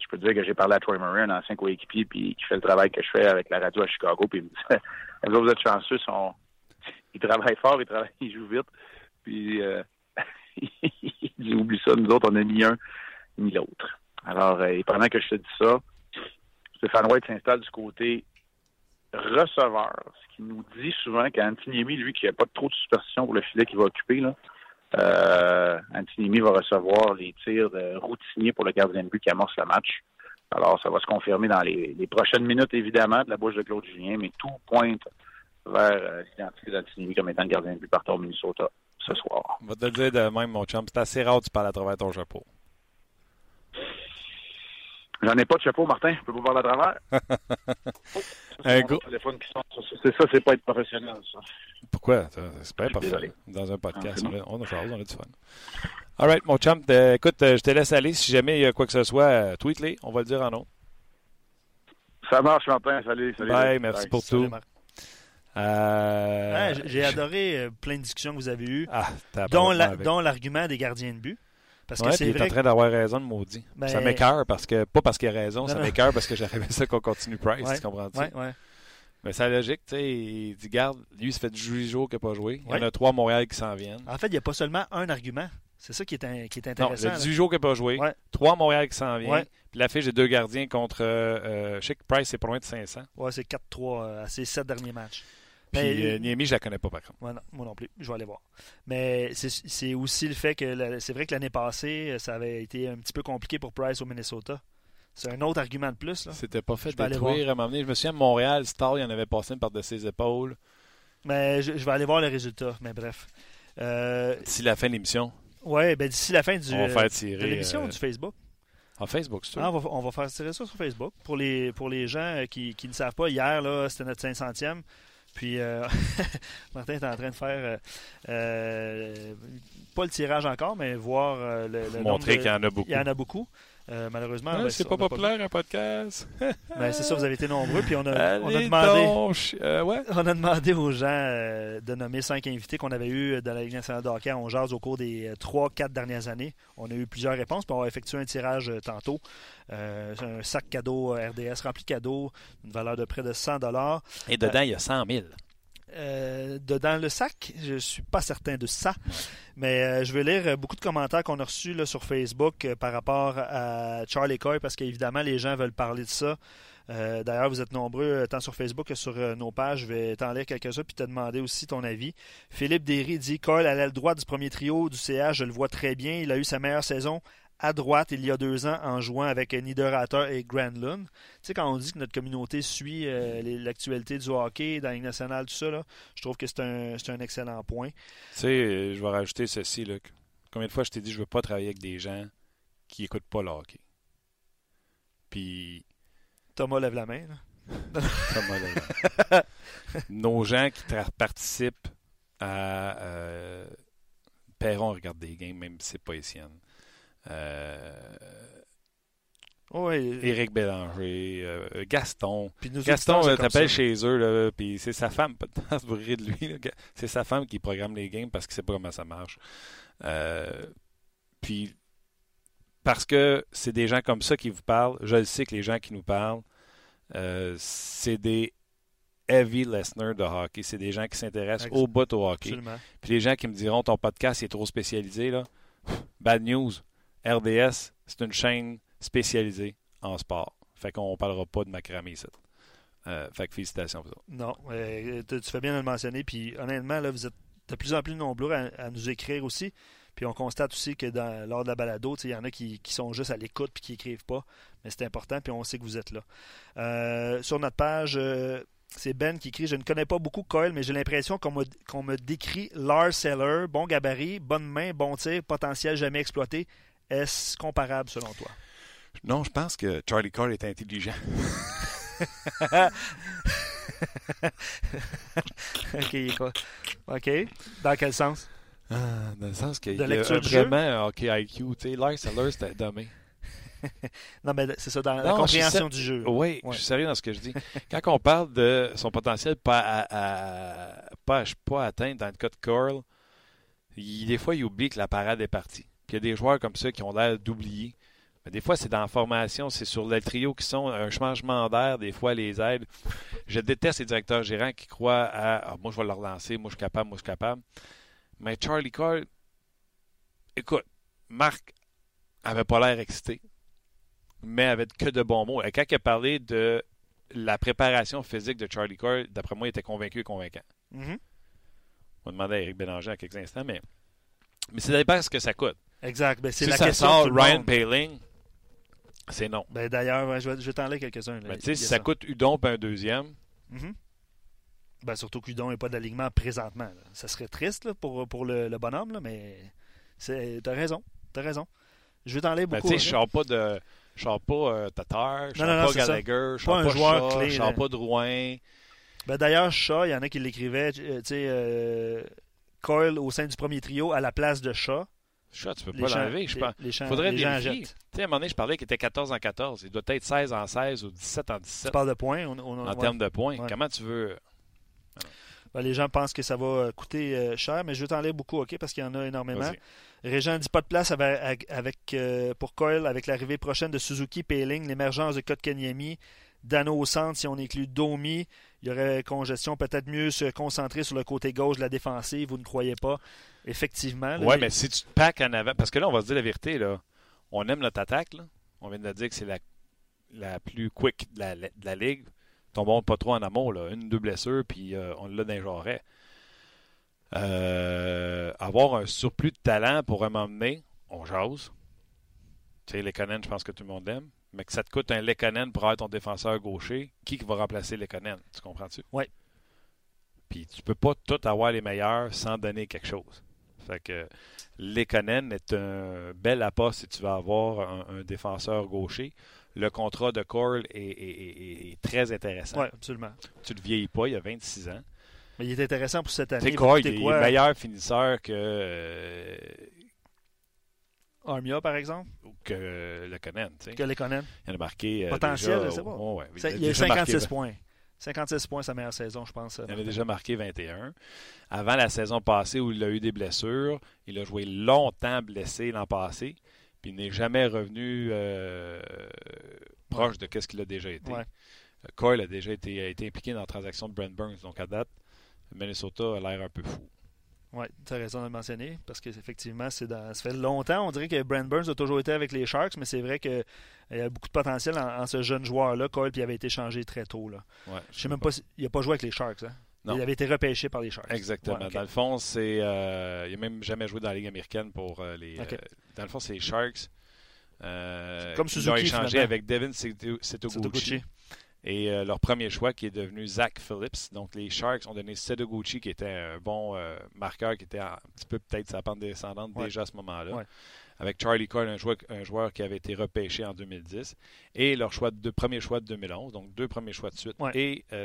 je peux te dire que j'ai parlé à Troy Murray, un ancien coéquipier, puis qui fait le travail que je fais avec la radio à Chicago, puis il me disait, vous êtes chanceux, ils travaillent fort, ils, travaillent, ils jouent vite, puis euh, il dit, oublie ça, nous autres, on a ni un ni l'autre. Alors, euh, et pendant que je te dis ça, Stéphane White s'installe du côté receveur, ce qui nous dit souvent qu'Antiniemi, lui, qui n'a pas trop de superstition pour le filet qu'il va occuper, là, euh, Antinimi va recevoir les tirs de routiniers pour le gardien de but qui amorce le match. Alors, ça va se confirmer dans les, prochaines minutes, évidemment, de la bouche de Claude Julien, mais tout pointe vers euh, l'identité d'Antinimi comme étant le gardien de but partout au Minnesota ce soir. On va te le dire de même, mon chum. C'est assez rare tu parles à travers ton chapeau. J'en ai pas de chapeau, Martin. Je peux pas parler à travers. un gros... C'est ça, c'est pas être professionnel, ça. Pourquoi? C'est pas parfait. Dans un podcast, ah, on, a, chose, on a du fun. All right, mon chum. Écoute, euh, je te laisse aller. Si jamais il y a quoi que ce soit, euh, tweet-les. On va le dire en nom. Ça marche, Martin. Salut. salut Bye, merci pour tout. Euh... J'ai adoré euh, plein de discussions que vous avez eues, ah, dont l'argument des gardiens de but. Parce que c'est en train d'avoir raison de maudit. Ben, ça m'écœure parce que, pas parce qu'il a raison, ça m'écœure parce que j'aurais ça qu'on continue Price, tu comprends-tu? Mais c'est logique, tu sais. Il dit, garde, lui, ça fait 18 jours qu'il n'a pas joué. Il y en a trois à Montréal qui s'en viennent. En fait, il n'y a pas seulement un argument. C'est ça qui est, qui est intéressant. Non, il 18 jours qu'il n'a pas joué. Trois à Montréal qui s'en viennent. Puis la fiche des deux gardiens contre. Euh, je sais que Price, c'est pas loin de 500. Ouais, c'est 4-3 euh, à ses sept derniers matchs. Puis euh, Niemi, je la connais pas par contre. moi non plus, je vais aller voir. Mais c'est aussi le fait que c'est vrai que l'année passée, ça avait été un petit peu compliqué pour Price au Minnesota. C'est un autre argument de plus. C'était pas fait de détruire à m'amener. Je me souviens, à Montréal, Star, il en avait passé une par de ses épaules. Mais je, vais aller voir les résultats, mais bref. Euh, d'ici la fin de l'émission. Oui, ben d'ici la fin du, on va faire tirer, de l'émission euh, du Facebook. En Facebook, c'est ah, on, va, on va faire tirer ça sur Facebook. Pour les, pour les gens qui, qui ne savent pas, hier, c'était notre 500e. Puis euh, Martin est en train de faire euh, pas le tirage encore, mais voir le, le Montrer qu'il y en a beaucoup. Il y en a beaucoup. Euh, malheureusement, ben, c'est pas populaire un podcast? ben, c'est ça, vous avez été nombreux. Puis on a, on a demandé, euh, ouais. on a demandé aux gens euh, de nommer cinq invités qu'on avait eu dans la Ligue nationale de hockey en jazz au cours des trois, quatre dernières années. On a eu plusieurs réponses, puis on va effectuer un tirage tantôt. un sac cadeau RDS rempli de cadeaux, une valeur de près de 100 Et dedans, il y a 100 000. Euh, dedans le sac. Je suis pas certain de ça. Mais euh, je vais lire euh, beaucoup de commentaires qu'on a reçus là, sur Facebook par rapport à Charlie Coy parce qu'évidemment, les gens veulent parler de ça. D'ailleurs, vous êtes nombreux, tant sur Facebook que sur nos pages. Je vais t'en lire quelques-uns puis te demander aussi ton avis. Philippe Derry dit Coyle à l'aile droite du premier trio du CH, je le vois très bien. Il a eu sa meilleure saison à droite il y a deux ans en jouant avec Niederreiter et Granlund. Tu sais, quand on dit que notre communauté suit euh, l'actualité du hockey dans la Ligue nationale, tout ça, je trouve que c'est un, un, excellent point. Tu sais, je vais rajouter ceci. Là. Combien de fois je t'ai dit je veux pas travailler avec des gens qui n'écoutent pas le hockey? Puis. Thomas lève la main. Thomas lève la main. Nos gens qui participent à. Euh, Perron regarde des games, même si c'est pas les siennes. Euh, Oui. Éric Bélanger, euh, Gaston. Gaston, euh, t'appelles chez eux, puis c'est sa femme, pas de se brûler de lui. C'est sa femme qui programme les games parce qu'il sait pas comment ça marche. Euh, puis, parce que c'est des gens comme ça qui vous parlent, je le sais que les gens qui nous parlent, euh, c'est des heavy listeners de hockey. C'est des gens qui s'intéressent au bout au hockey. Absolument. Puis les gens qui me diront ton podcast est trop spécialisé, là. Bad news. RDS, c'est une chaîne spécialisée en sport. Fait qu'on parlera pas de macramé ici. Euh, fait que félicitations pour ça. Non, euh, tu fais bien de le mentionner. Puis honnêtement, vous êtes de plus en plus nombreux à, nous écrire aussi. Puis on constate aussi que lors de la balado, il y en a qui, sont juste à l'écoute puis qui écrivent pas. Mais c'est important, puis on sait que vous êtes là. Euh, sur notre page, c'est Ben qui écrit Je ne connais pas beaucoup Coyle, mais j'ai l'impression qu'on me, qu'on me décrit Lars Seller, bon gabarit, bonne main, bon tir, potentiel jamais exploité. Est-ce comparable selon toi? Non, je pense que Charlie Cole est intelligent. ok, quoi. OK. Dans quel sens? Ah, dans le sens qu'il y a vraiment un hockey IQ. Lars Eller, c'était dommé. Non, mais c'est ça, dans la Non, compréhension du jeu. Oui, Ouais. je suis sérieux dans ce que je dis. Quand on parle de son potentiel pas à, à- pas, pas atteint dans le cas de Curl, il- des fois, il oublie que la parade est partie. Puis il y a des joueurs comme ça qui ont l'air d'oublier. Mais des fois, c'est dans la formation, c'est sur le trio qui sont un changement d'air, des fois, les aides. Je déteste les directeurs gérants qui croient à Ah, moi, je vais le relancer, moi, je suis capable, moi, je suis capable. Mais Charlie Cole, écoute, Marc avait pas l'air excité mais avec que de bons mots. Et quand il a parlé de la préparation physique de Charlie Cole, d'après moi, il était convaincu et convaincant. Mhm. On va demander à Eric Bélanger en quelques instants, mais, mais ça dépend ce que ça coûte. Exact. Ben, c'est Si la ça question. de sort Ryan. Paling, c'est non. Ben, D'ailleurs, ouais, je vais, je vais t'en lire quelques-uns. Mais tu sais, si ça coûte Udon puis un deuxième, Mhm. Ben, surtout qu'Udon n'est pas d'alignement présentement. là. Ça serait triste là, pour, pour le, le bonhomme, là, mais t'as raison. T'as raison. Je vais t'en lire ben, beaucoup. tu sais, je sors pas de. Je sors pas euh, Tatar, je sors pas. Gallagher, je sors Pas pas, joueur Shaw, clé, je sors pas Drouin. Ben, D'ailleurs, Shaw, il y en a qui l'écrivaient, euh, tu sais, euh, Coyle au sein du premier trio à la place de Shaw. Shaw, tu peux Les pas l'enlever. Je pense. les Faudrait les vérifier. Tu sais, à un moment donné, je parlais qu'il était 14 en 14. Il doit être 16 en 16 ou 17 en Tu 17 parles de points. on- on- en ouais. termes de points. Ouais. Comment tu veux. Ben, les gens pensent que ça va euh, coûter euh, cher, mais je vais t'en lire beaucoup, OK, parce qu'il y en a énormément. Régent dit pas de place avec, avec, euh, pour Coyle avec l'arrivée prochaine de Suzuki Payling, l'émergence de Kotkaniemi, Dano au centre si on inclut Domi. Il y aurait congestion, peut-être mieux se concentrer sur le côté gauche de la défensive, vous ne croyez pas? Effectivement. les- mais si tu te packs en avant. Parce que là, on va se dire la vérité. Là. On aime notre attaque. Là. On vient de dire que c'est la, la plus quick de la, de la ligue. Tombons pas trop en amour. Là. Une, deux blessures, puis euh, on l'a jarrets. Euh, avoir un surplus de talent pour un moment donné, on jase. Tu sais, Lekonen, je pense que tout le monde aime. Mais que ça te coûte un Lekonen pour être ton défenseur gaucher, qui qui va remplacer Lekonen? Tu comprends-tu? Oui. Puis tu peux pas tout avoir les meilleurs sans donner quelque chose. Fait que Lekonen est un bel appât si tu veux avoir un, un défenseur gaucher. Le contrat de Cole est, est- est- est très intéressant. Ouais, absolument. Tu ne vieillis pas, il a 26 ans. Mais il est intéressant pour cette année. Il Cole, coûter il est quoi? meilleur finisseur que, euh, Armia, par exemple, que Lekonen. tu sais. que Lekonen. Il en a marqué. euh, Potentiel, je sais pas. oh, ouais, Il y a déjà marqué 56 points. 56 points sa meilleure saison, je pense. Il en a déjà marqué 21. Avant la saison passée où il a eu des blessures, il a joué longtemps blessé l'an passé, puis il n'est jamais revenu euh, proche de ce qu'il a déjà été. Ouais. Euh, Coyle a déjà été, a été impliqué dans la transaction de Brent Burns, donc à date, Minnesota a l'air un peu fou. Oui, tu as raison de le mentionner, parce que effectivement, c'est dans... ça fait longtemps. On dirait que Brent Burns a toujours été avec les Sharks, mais c'est vrai qu'il y a beaucoup de potentiel en, en ce jeune joueur-là. Cole, puis il avait été changé très tôt. Là. Ouais, Je sais même pas, si- il n'a pas joué avec les Sharks. Hein? Non. Il avait été repêché par les Sharks. Exactement. Ouais. Dans le fond, c'est. euh, il n'a même jamais joué dans la Ligue américaine pour euh, les. Euh, dans le fond, c'est les Sharks. Euh, Comme ils Suzuki, l'ont échangé finalement. avec Devin Setoguchi. Et euh, leur premier choix qui est devenu Zach Phillips. Donc les Sharks ont donné Setoguchi qui était un bon euh, marqueur, qui était un petit peu peut-être sa pente descendante Ouais. déjà à ce moment-là. Ouais. Avec Charlie Cole, un joueur, un joueur qui avait été repêché en 2010. Et leur choix de, premier choix de 2011. Donc deux premiers choix de suite. Ouais. Et euh,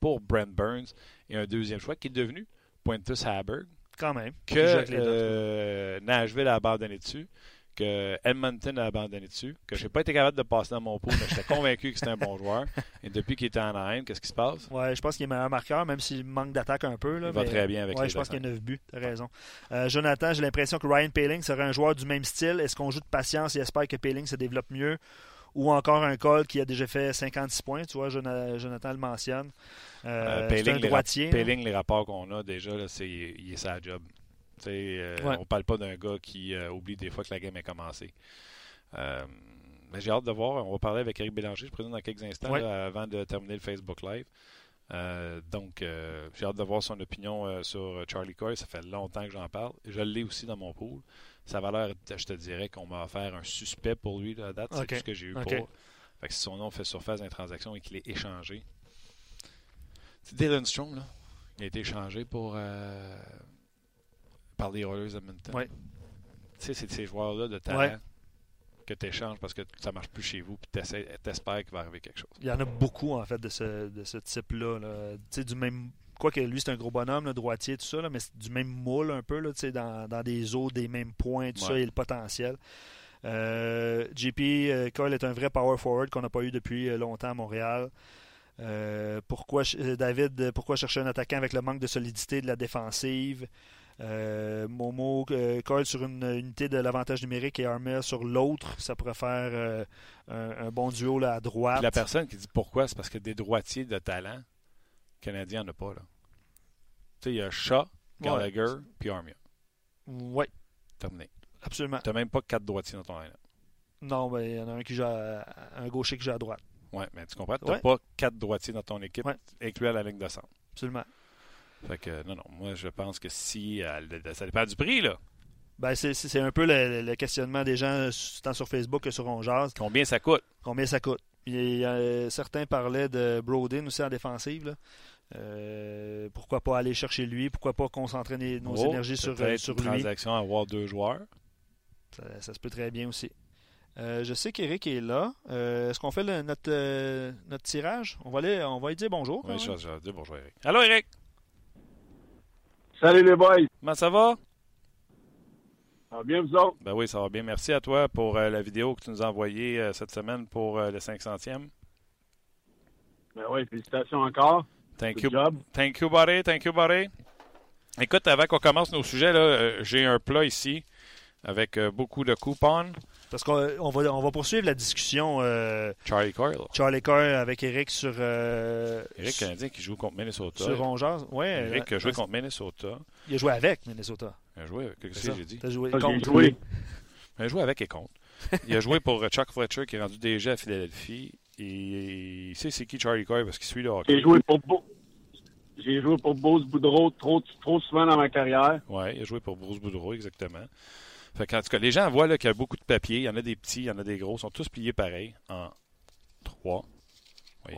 pour Brent Burns. Et un deuxième choix qui est devenu Pointus Haberg Quand même. que euh, Nashville a abandonné dessus, que Edmonton a abandonné dessus, que je n'ai pas été capable de passer dans mon pot, mais j'étais convaincu que c'était un bon joueur. Et depuis qu'il était en Anaheim, qu'est-ce qui se passe? Ouais, je pense qu'il est meilleur marqueur, même s'il manque d'attaque un peu. Là, il va très bien avec Ouais, les je pense qu'il y a défenses. 9 buts, tu as raison. Euh, Jonathan, j'ai l'impression que Ryan Paling serait un joueur du même style. Est-ce qu'on joue de patience et espère que Paling se développe mieux? Ou encore un Cole qui a déjà fait 56 points, tu vois, Jona- Jonathan le mentionne. Euh, Euh, les, droitier. là. Payling, les rapports qu'on a déjà, là, c'est il est sa job. Euh, Ouais. On parle pas d'un gars qui euh, oublie des fois que la game est commencée. Euh, mais j'ai hâte de voir. On va parler avec Eric Bélanger, je présume, dans quelques instants, Ouais. là, avant de terminer le Facebook Live. Euh, donc, j'ai hâte de voir son opinion sur Charlie Coy. Ça fait longtemps que j'en parle. Je l'ai aussi dans mon pool. Sa valeur, je te dirais qu'on m'a offert un suspect pour lui à date. C'est tout ce que j'ai eu pour. Fait que si son nom fait surface dans les transactions et qu'il est échangé. C'est Dylan Strom, là. Il a été échangé pour par les Oilers Edmonton. Ouais. Tu sais, c'est de ces joueurs-là de talent Ouais. que tu échanges parce que ça marche plus chez vous puis t'essaies- t'espères qu'il va arriver quelque chose. Il y en a beaucoup, en fait, de ce, de ce type-là. là. Tu sais, du même. Quoique lui, c'est un gros bonhomme, là, droitier, tout ça, là, mais c'est du même moule un peu, là, tu sais, dans, dans des eaux, des mêmes points, tout ça, et le potentiel. Euh, JP euh, Cole est un vrai power forward qu'on n'a pas eu depuis euh, longtemps à Montréal. Euh, pourquoi, David, pourquoi chercher un attaquant avec le manque de solidité de la défensive? Euh, Momo euh, Cole sur une unité de l'avantage numérique et Armel sur l'autre. Ça pourrait faire euh, un, un bon duo là, à droite. Puis la personne qui dit pourquoi, c'est parce que des droitiers de talent canadiens, il n'y en a pas. là. Tu sais, il y a Shaw, Ouais. Gallagher, puis Armia. Oui, Terminé. absolument. Tu n'as même pas quatre droitiers dans ton line Non, mais il y en a un qui joue à- un gaucher qui joue à droite. Ouais, mais tu comprends? Tu n'as Ouais. pas quatre droitiers dans ton équipe, Ouais. inclus à la ligne de centre. Absolument. Fait que, non, non, moi, je pense que si. euh, ça dépend du prix, là. Ben, c'est, c'est un peu le, le questionnement des gens, tant sur Facebook que sur On Jase. Combien ça coûte? Combien ça coûte? Euh, certains parlaient de Brodin aussi en défensive. là. Euh, pourquoi pas aller chercher lui? Pourquoi pas concentrer les- nos Oh, énergies sur, euh, peut-être sur une lui? transaction à avoir deux joueurs. Ça, ça se peut très bien aussi. Je sais qu'Éric est là. Est-ce qu'on fait le- notre, notre tirage? On va, aller, on va lui dire bonjour. Oui, je vais dire bonjour, Eric. Allô, Eric? Salut les boys. Comment ça va? Ça va bien vous autres? Ben oui, ça va bien. Merci à toi pour euh, la vidéo que tu nous as envoyée euh, cette semaine pour euh, le 500e. Ben oui, félicitations encore. Thank Good you. job. Thank you, buddy. Thank you, buddy. Écoute, avant qu'on commence nos sujets, j'ai un plat ici avec beaucoup de coupons. Parce qu'on on va, on va poursuivre la discussion euh, Charlie Coyle. Charlie Coy avec Eric sur, euh, Eric Canadien qui joue contre Minnesota. sur On Jase. Ouais, Eric a euh, joué contre Minnesota. Il a joué avec Minnesota. Il a joué avec. Qu'est-ce que j'ai dit? Joué Ça, j'ai contre. joué. Il a joué avec et contre. Il a joué pour euh, Chuck Fletcher qui est rendu DG à Philadelphie. Et il sait c'est qui Charlie Coyle parce qu'il suit le hockey. J'ai joué pour Beau. J'ai joué pour Beauce Boudreau trop, trop souvent dans ma carrière. Oui, il a joué pour Bruce Boudreau, exactement. Fait qu'en tout cas, les gens voient qu'il y a beaucoup de papiers. Il y en a des petits, il y en a des gros. Ils sont tous pliés pareil en trois. Oui.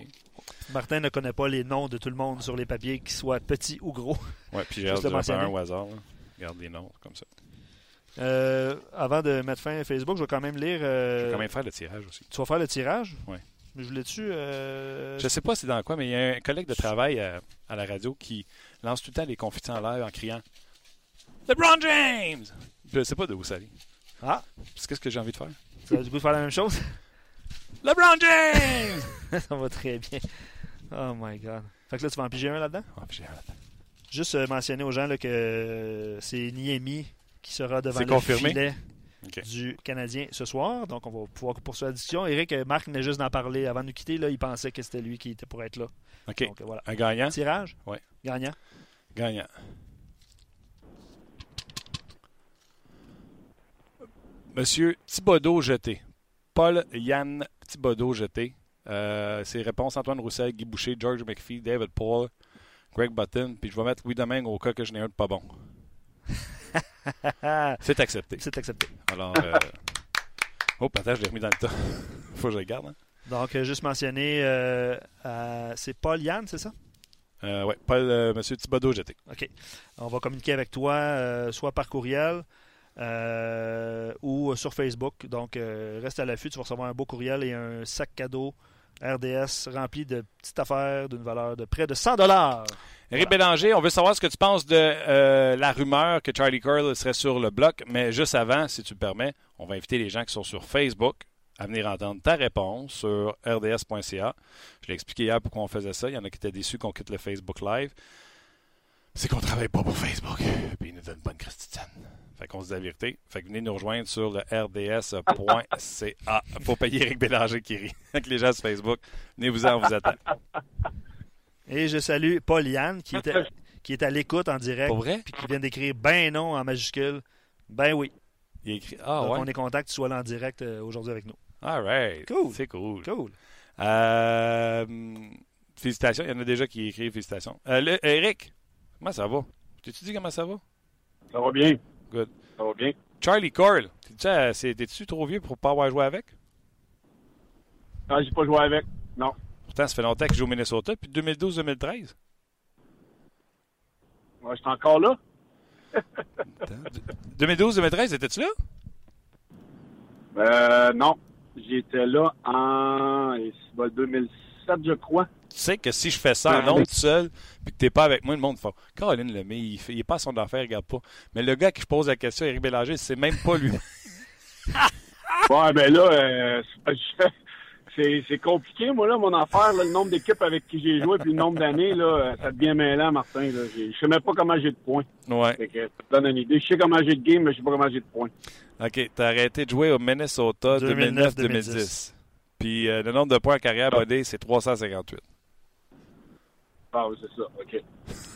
Martin ne connaît pas les noms de tout le monde sur les papiers, qu'ils soient petits ou gros. Ouais, puis j'ai un au hasard. là. Regarde les noms, comme ça. Euh, avant de mettre fin à Facebook, je vais quand même lire. euh, Je vais quand même faire le tirage aussi. Tu vas faire le tirage? Mais je voulais-tu. euh, Je sais pas c'est dans quoi, mais il y a un collègue de travail à, à la radio qui lance tout le temps les confettis en l'air en criant LeBron James! Je sais pas d'où ça vient. Ah, qu'est-ce que j'ai envie de faire? tu as du goût de faire la même chose? LeBron James! Ça va très bien. Oh my god. Fait que là, tu vas en piger un là-dedans? Ah, puis j'ai hâte. Juste euh, mentionner aux gens là, que euh, c'est Niemi qui sera devant le confirmé? filet du Canadien ce soir. Donc, on va pouvoir poursuivre la discussion. Eric, euh, Marc venait juste d'en parler avant de nous quitter. Là, il pensait que c'était lui qui était pour être là. OK. Donc, voilà. Un gagnant? Tirage? Ouais. Gagnant? Gagnant. Monsieur Thibodeau jeté. Paul Yann Thibodeau jeté. Euh, ses réponses Antoine Roussel, Guy Boucher, George McPhee, David Paul, Greg Button. Puis je vais mettre Louis Domingue au cas que je n'ai un de pas bon. C'est accepté. C'est accepté. Alors, euh... oh, attends, je l'ai remis dans le tas. Faut que je regarde. Hein? Donc, euh, juste mentionner, euh, euh, c'est Paul Yann, c'est ça? Euh, ouais, Paul, Monsieur Thibodeau jeté. OK. On va communiquer avec toi, soit par courriel euh, ou sur Facebook. Donc, euh, reste à l'affût. Tu vas recevoir un beau courriel et un sac cadeau RDS rempli de petites affaires d'une valeur de près de 100 Eric Bélanger, on veut savoir ce que tu penses de euh, la rumeur que Charlie Curl serait sur le bloc, mais juste avant, si tu le permets, on va inviter les gens qui sont sur Facebook à venir entendre ta réponse sur rds.ca. Je l'ai expliqué hier pourquoi on faisait ça. Il y en a qui étaient déçus qu'on quitte le Facebook Live. C'est qu'on travaille pas pour Facebook. Puis ils nous donnent bonne christiane. Fait qu'on se dit la vérité. Fait que venez nous rejoindre sur le rds.ca. Faut payer Eric Bélanger qui rit avec les gens sur Facebook. Venez-vous-en, on vous attend. Et je salue Paul Yann qui était, qui est à l'écoute en direct. Pour vrai? Puis qui vient d'écrire ben non en majuscule. Ben oui. Il a écrit. Ah Donc, ouais? on est content que tu sois là en direct euh, aujourd'hui avec nous. All right. Cool. C'est cool. Cool. Euh, félicitations. Il y en a déjà qui écrivent félicitations. Euh, le- Eric, comment ça va? T'es-tu dit comment ça va? Ça va bien. Good. Ça va bien? Charlie Cole, t'es-tu trop vieux pour pas avoir joué avec? Ah, j'ai pas joué avec. Non. Pourtant, ça fait longtemps qu'il joue au Minnesota, puis 2012-2013. Ouais, je suis encore là. 2012-2013, étais-tu là? Euh, non. J'étais là en et c'est pas le 2007, je crois. Tu sais que si je fais ça en tout seul, puis que t'es pas avec moi, le monde fait Caroline Lemay, il, fait, il est pas à son affaire, il regarde pas. Mais le gars qui je pose la question, Eric Bélanger, c'est même pas lui. Ouais, ben là, euh, c'est- compliqué, moi, là, mon affaire. là, le nombre d'équipes avec qui j'ai joué puis le nombre d'années, là, euh, ça devient mêlant, Martin. Là. Je sais même pas comment j'ai de points. ouais. Fait que, ça te donne une idée. Je sais comment j'ai de game, mais je sais pas comment j'ai de points. OK, t'as arrêté de jouer au Minnesota 2009-2010. 2010. Puis euh, le nombre de points en carrière Ah. bodé, c'est 358. Ah oui, c'est ça. OK.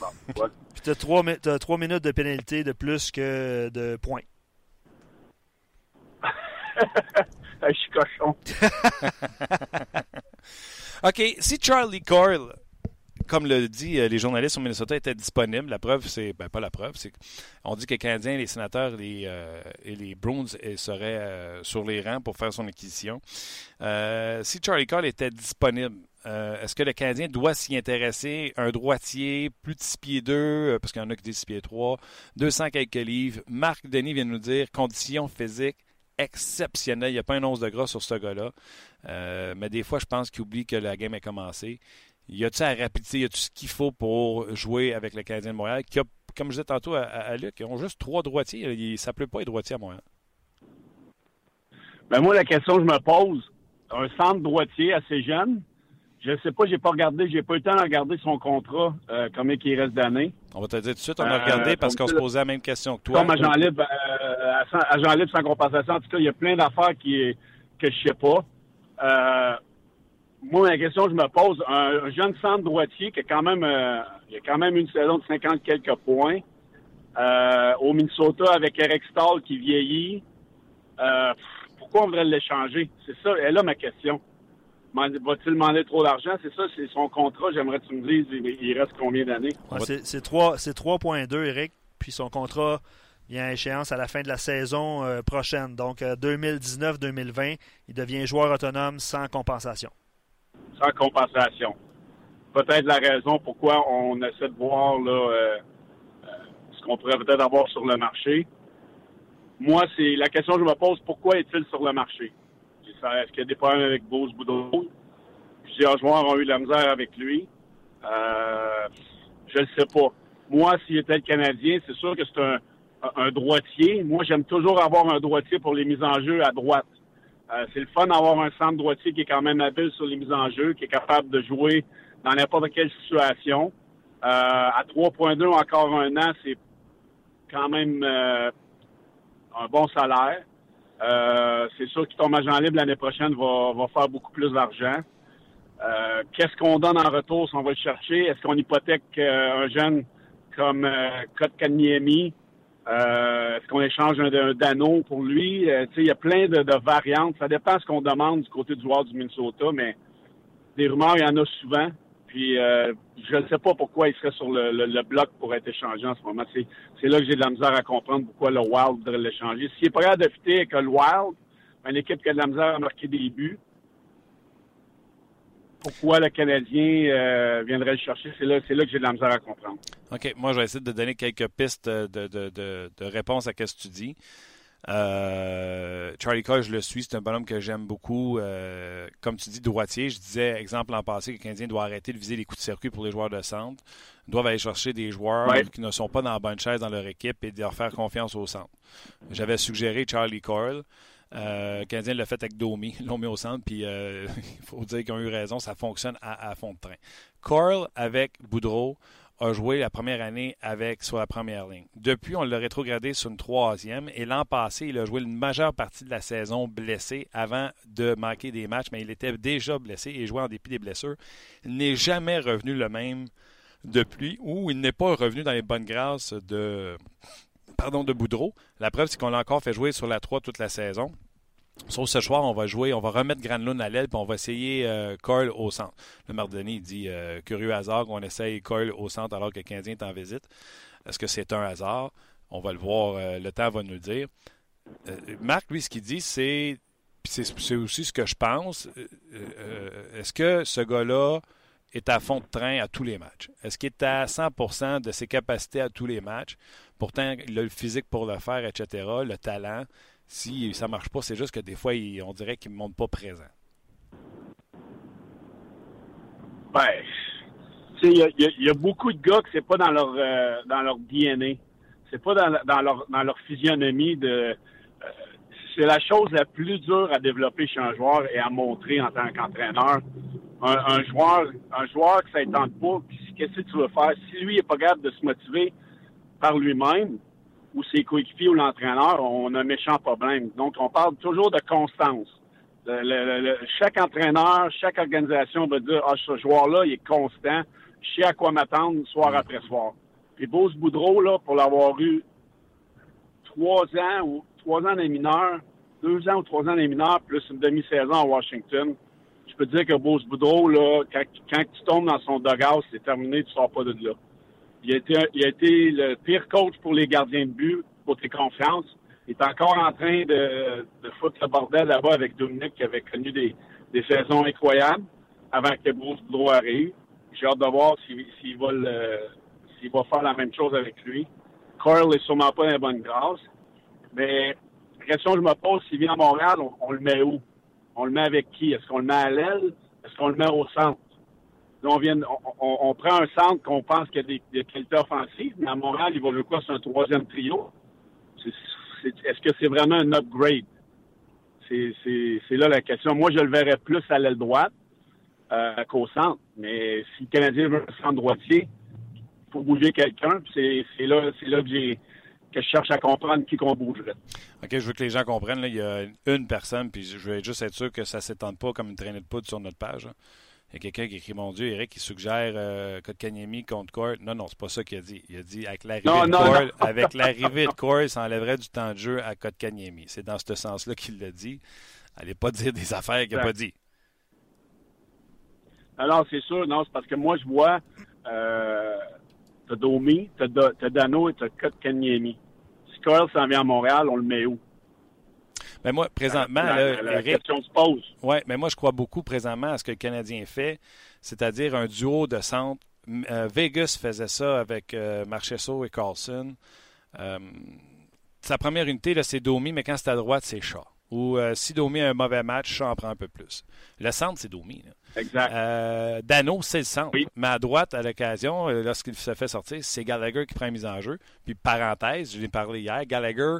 Bon, ouais. Puis tu as trois, mi- t'as trois minutes de pénalité de plus que de points. Je suis cochon. OK, si Charlie Coyle, comme le dit euh, les journalistes au Minnesota, était disponible, la preuve, c'est. Ben, pas la preuve, c'est qu'on dit que les Canadiens, les sénateurs les, euh, et les Bruins euh, seraient euh, sur les rangs pour faire son acquisition. Euh, si Charlie Coyle était disponible, euh, est-ce que le Canadien doit s'y intéresser? Un droitier, plus de 6 pieds 2, parce qu'il y en a qui disent 6 pieds 3, 200 quelques livres. Marc Denis vient nous dire conditions physiques exceptionnelles. Il n'y a pas un once de gras sur ce gars-là. Euh, mais des fois, je pense qu'il oublie que la game a commencé. Y a-tu la rapidité, y a-tu ce qu'il faut pour jouer avec le Canadien de Montréal? Qui a, comme je disais tantôt à Luc, ils ont juste trois droitiers. Il, ça ne pleut pas les droitiers à Montréal. Ben moi, la question que je me pose, un centre droitier assez jeune, je sais pas, j'ai pas regardé, j'ai pas eu le temps de regarder son contrat, euh, combien il reste d'années. On va te dire tout de suite, on a Euh, regardé parce qu'on se posait la même question que toi. Comme agent libre, euh, agent libre sans compensation, en tout cas, il y a plein d'affaires qui que je sais pas. Euh, moi, la question que je me pose, un, un jeune centre droitier qui a quand même, euh, il a quand même une saison de 50 quelques points, euh, au Minnesota avec Eric Stahl qui vieillit, euh, pourquoi on voudrait l'échanger? C'est ça, elle là ma question. Va-t-il demander trop d'argent? C'est ça, c'est son contrat. J'aimerais que tu me dises, il, reste combien d'années? Ouais, c'est- c'est trois- c'est 3.2, Eric. Puis son contrat vient à échéance à la fin de la saison euh, prochaine. Donc, euh, 2019-2020, il devient joueur autonome sans compensation. sans compensation. Peut-être la raison pourquoi on essaie de voir là, euh, euh, ce qu'on pourrait peut-être avoir sur le marché. Moi, c'est la question que je me pose, pourquoi est-il sur le marché? Est-ce qu'il y a des problèmes avec Bose Boudreau? Plusieurs joueurs ont eu de la misère avec lui. Euh, je ne sais pas. Moi, s'il était le Canadien, c'est sûr que c'est un, droitier. Moi, j'aime toujours avoir un droitier pour les mises en jeu à droite. Euh, c'est le fun d'avoir un centre droitier qui est quand même habile sur les mises en jeu, qui est capable de jouer dans n'importe quelle situation. Euh, à 3.2 encore un an, c'est quand même un bon salaire. Euh, c'est sûr qu'il tombe agent libre l'année prochaine va, va faire beaucoup plus d'argent. Euh, Qu'est-ce qu'on donne en retour si on va le chercher? Est-ce qu'on hypothèque euh, un jeune comme euh, Kotkaniemi? Euh, Est-ce qu'on échange un, un Dano pour lui? Euh, il y a plein de, de variantes. Ça dépend de ce qu'on demande du côté du joueur du Minnesota, mais des rumeurs, il y en a souvent. Puis euh, je ne sais pas pourquoi il serait sur le, le- bloc pour être échangé en ce moment. C'est là que j'ai de la misère à comprendre pourquoi le Wild voudrait l'échanger. S'il est capable de fitter avec le Wild, une équipe qui a de la misère à marquer des buts, pourquoi le Canadien euh, viendrait le chercher? C'est là, là que j'ai de la misère à comprendre. OK, moi, je vais essayer de donner quelques pistes de, de, de, de réponse à ce que tu dis. Euh, Charlie Coyle, je le suis, c'est un bonhomme que j'aime beaucoup. Euh, comme tu dis, droitier, je disais, exemple l'an passé, que le Canadien doit arrêter de viser les coups de circuit pour les joueurs de centre. Ils doivent aller chercher des joueurs qui ne sont pas dans la bonne chaise dans leur équipe et de leur faire confiance au centre. J'avais suggéré Charlie Coyle. Euh, le Canadien l'a fait avec Domi, l'ont mis au centre, puis il faut dire qu'ils ont eu raison, ça fonctionne à, à fond de train. Coyle avec Boudreau, a joué la première année avec sur la première ligne. Depuis, on l'a rétrogradé sur une troisième et l'an passé, il a joué une majeure partie de la saison blessé avant de manquer des matchs, mais il était déjà blessé et jouait en dépit des blessures. Il n'est jamais revenu le même depuis ou il n'est pas revenu dans les bonnes grâces de pardon de Boudreau. La preuve, c'est qu'on l'a encore fait jouer sur la 3 toute la saison. Sauf ce soir, on va jouer, on va remettre Granlund à l'aile, puis on va essayer euh, Coyle au centre. Le Mardoni dit euh, curieux hasard qu'on essaye Coyle au centre alors que le Canadien est en visite. Est-ce que c'est un hasard? On va le voir, euh, le temps va nous le dire. Marc, lui, ce qu'il dit, c'est c'est aussi ce que je pense. Est-ce que ce gars-là est à fond de train à tous les matchs? Est-ce qu'il est à 100% de ses capacités à tous les matchs? Pourtant, il a le physique pour le faire, etc., le talent. Si ça marche pas, c'est juste que des fois, on dirait qu'il ne montre pas présent. Ben, il y, a beaucoup de gars que c'est pas dans leur euh, dans leur DNA. C'est pas dans, dans, leur dans leur physionomie de euh, c'est la chose la plus dure à développer chez un joueur et à montrer en tant qu'entraîneur. Un, joueur, un joueur que ça ne tente pas, qu'est-ce que tu veux faire? Si lui n'est pas capable de se motiver par lui-même, ou ses coéquipiers ou l'entraîneur, on a un méchant problème. Donc, on parle toujours de constance. chaque entraîneur, chaque organisation va dire Ah, ce joueur-là, il est constant, je sais à quoi m'attendre soir après soir. Puis Beauce Boudreau, là, pour l'avoir eu trois ans ou trois ans des mineurs, deux ans ou trois ans des mineurs, plus une demi-saison à Washington, je peux te dire que Beauce Boudreau, là, quand, quand tu tombes dans son dugout, c'est terminé, tu sors pas de là. Il a, été, le pire coach pour les gardiens de but, pour tes confiances. Il est encore en train de, foutre le bordel là-bas avec Dominique, qui avait connu des, saisons incroyables avant que Bruce Boudreau arrive. J'ai hâte de voir s'il va, faire la même chose avec lui. Carl est sûrement pas dans bonne grâce. Mais la question que je me pose, s'il vient à Montréal, on le met où? On le met avec qui? Est-ce qu'on le met à l'aile? Est-ce qu'on le met au centre? On, vient, on, prend un centre qu'on pense qu'il y a des, des, qualités offensives, mais à Montréal, il va jouer quoi? C'est un troisième trio? Est-ce que c'est vraiment un upgrade? C'est là la question. Moi, je le verrais plus à l'aile droite euh, qu'au centre. Mais si le Canadien veut un centre droitier, il faut bouger quelqu'un. C'est là, là que, que je cherche à comprendre qui qu'on bougerait. OK, je veux que les gens comprennent. Là, il y a une personne, puis je veux juste être sûr que ça ne s'étende pas comme une traînée de poudre sur notre page. Il y a quelqu'un qui écrit Mon Dieu, Eric, qui suggère euh, Kotkaniemi contre Court. Non, non, c'est pas ça qu'il a dit. Il a dit avec l'arrivée de Court, avec l'arrivée de Court, ça enlèverait du temps de jeu à Kotkaniemi. C'est dans ce sens-là qu'il l'a dit. Allez pas dire des affaires qu'il n'a pas dit. Alors, c'est sûr, non, c'est parce que moi, je vois, euh, t'as Domi, t'as, Dano et t'as Kotkaniemi. Si Coyle s'en vient à Montréal, on le met où? Mais moi, présentement, la, question se pose. Oui, mais moi, je crois beaucoup présentement à ce que le Canadien fait, c'est-à-dire un duo de centre. Euh, Vegas faisait ça avec euh, Marchesso et Carlson. Euh, sa première unité, c'est Domi, mais quand c'est à droite, c'est Shaw. Ou si Domi a un mauvais match, Shaw en prend un peu plus. Le centre, c'est Domi. Exact. Dano, c'est le centre. Mais à droite, à l'occasion, lorsqu'il se fait sortir, c'est Gallagher qui prend la mise en jeu. Puis, parenthèse, je l'ai parlé hier, Gallagher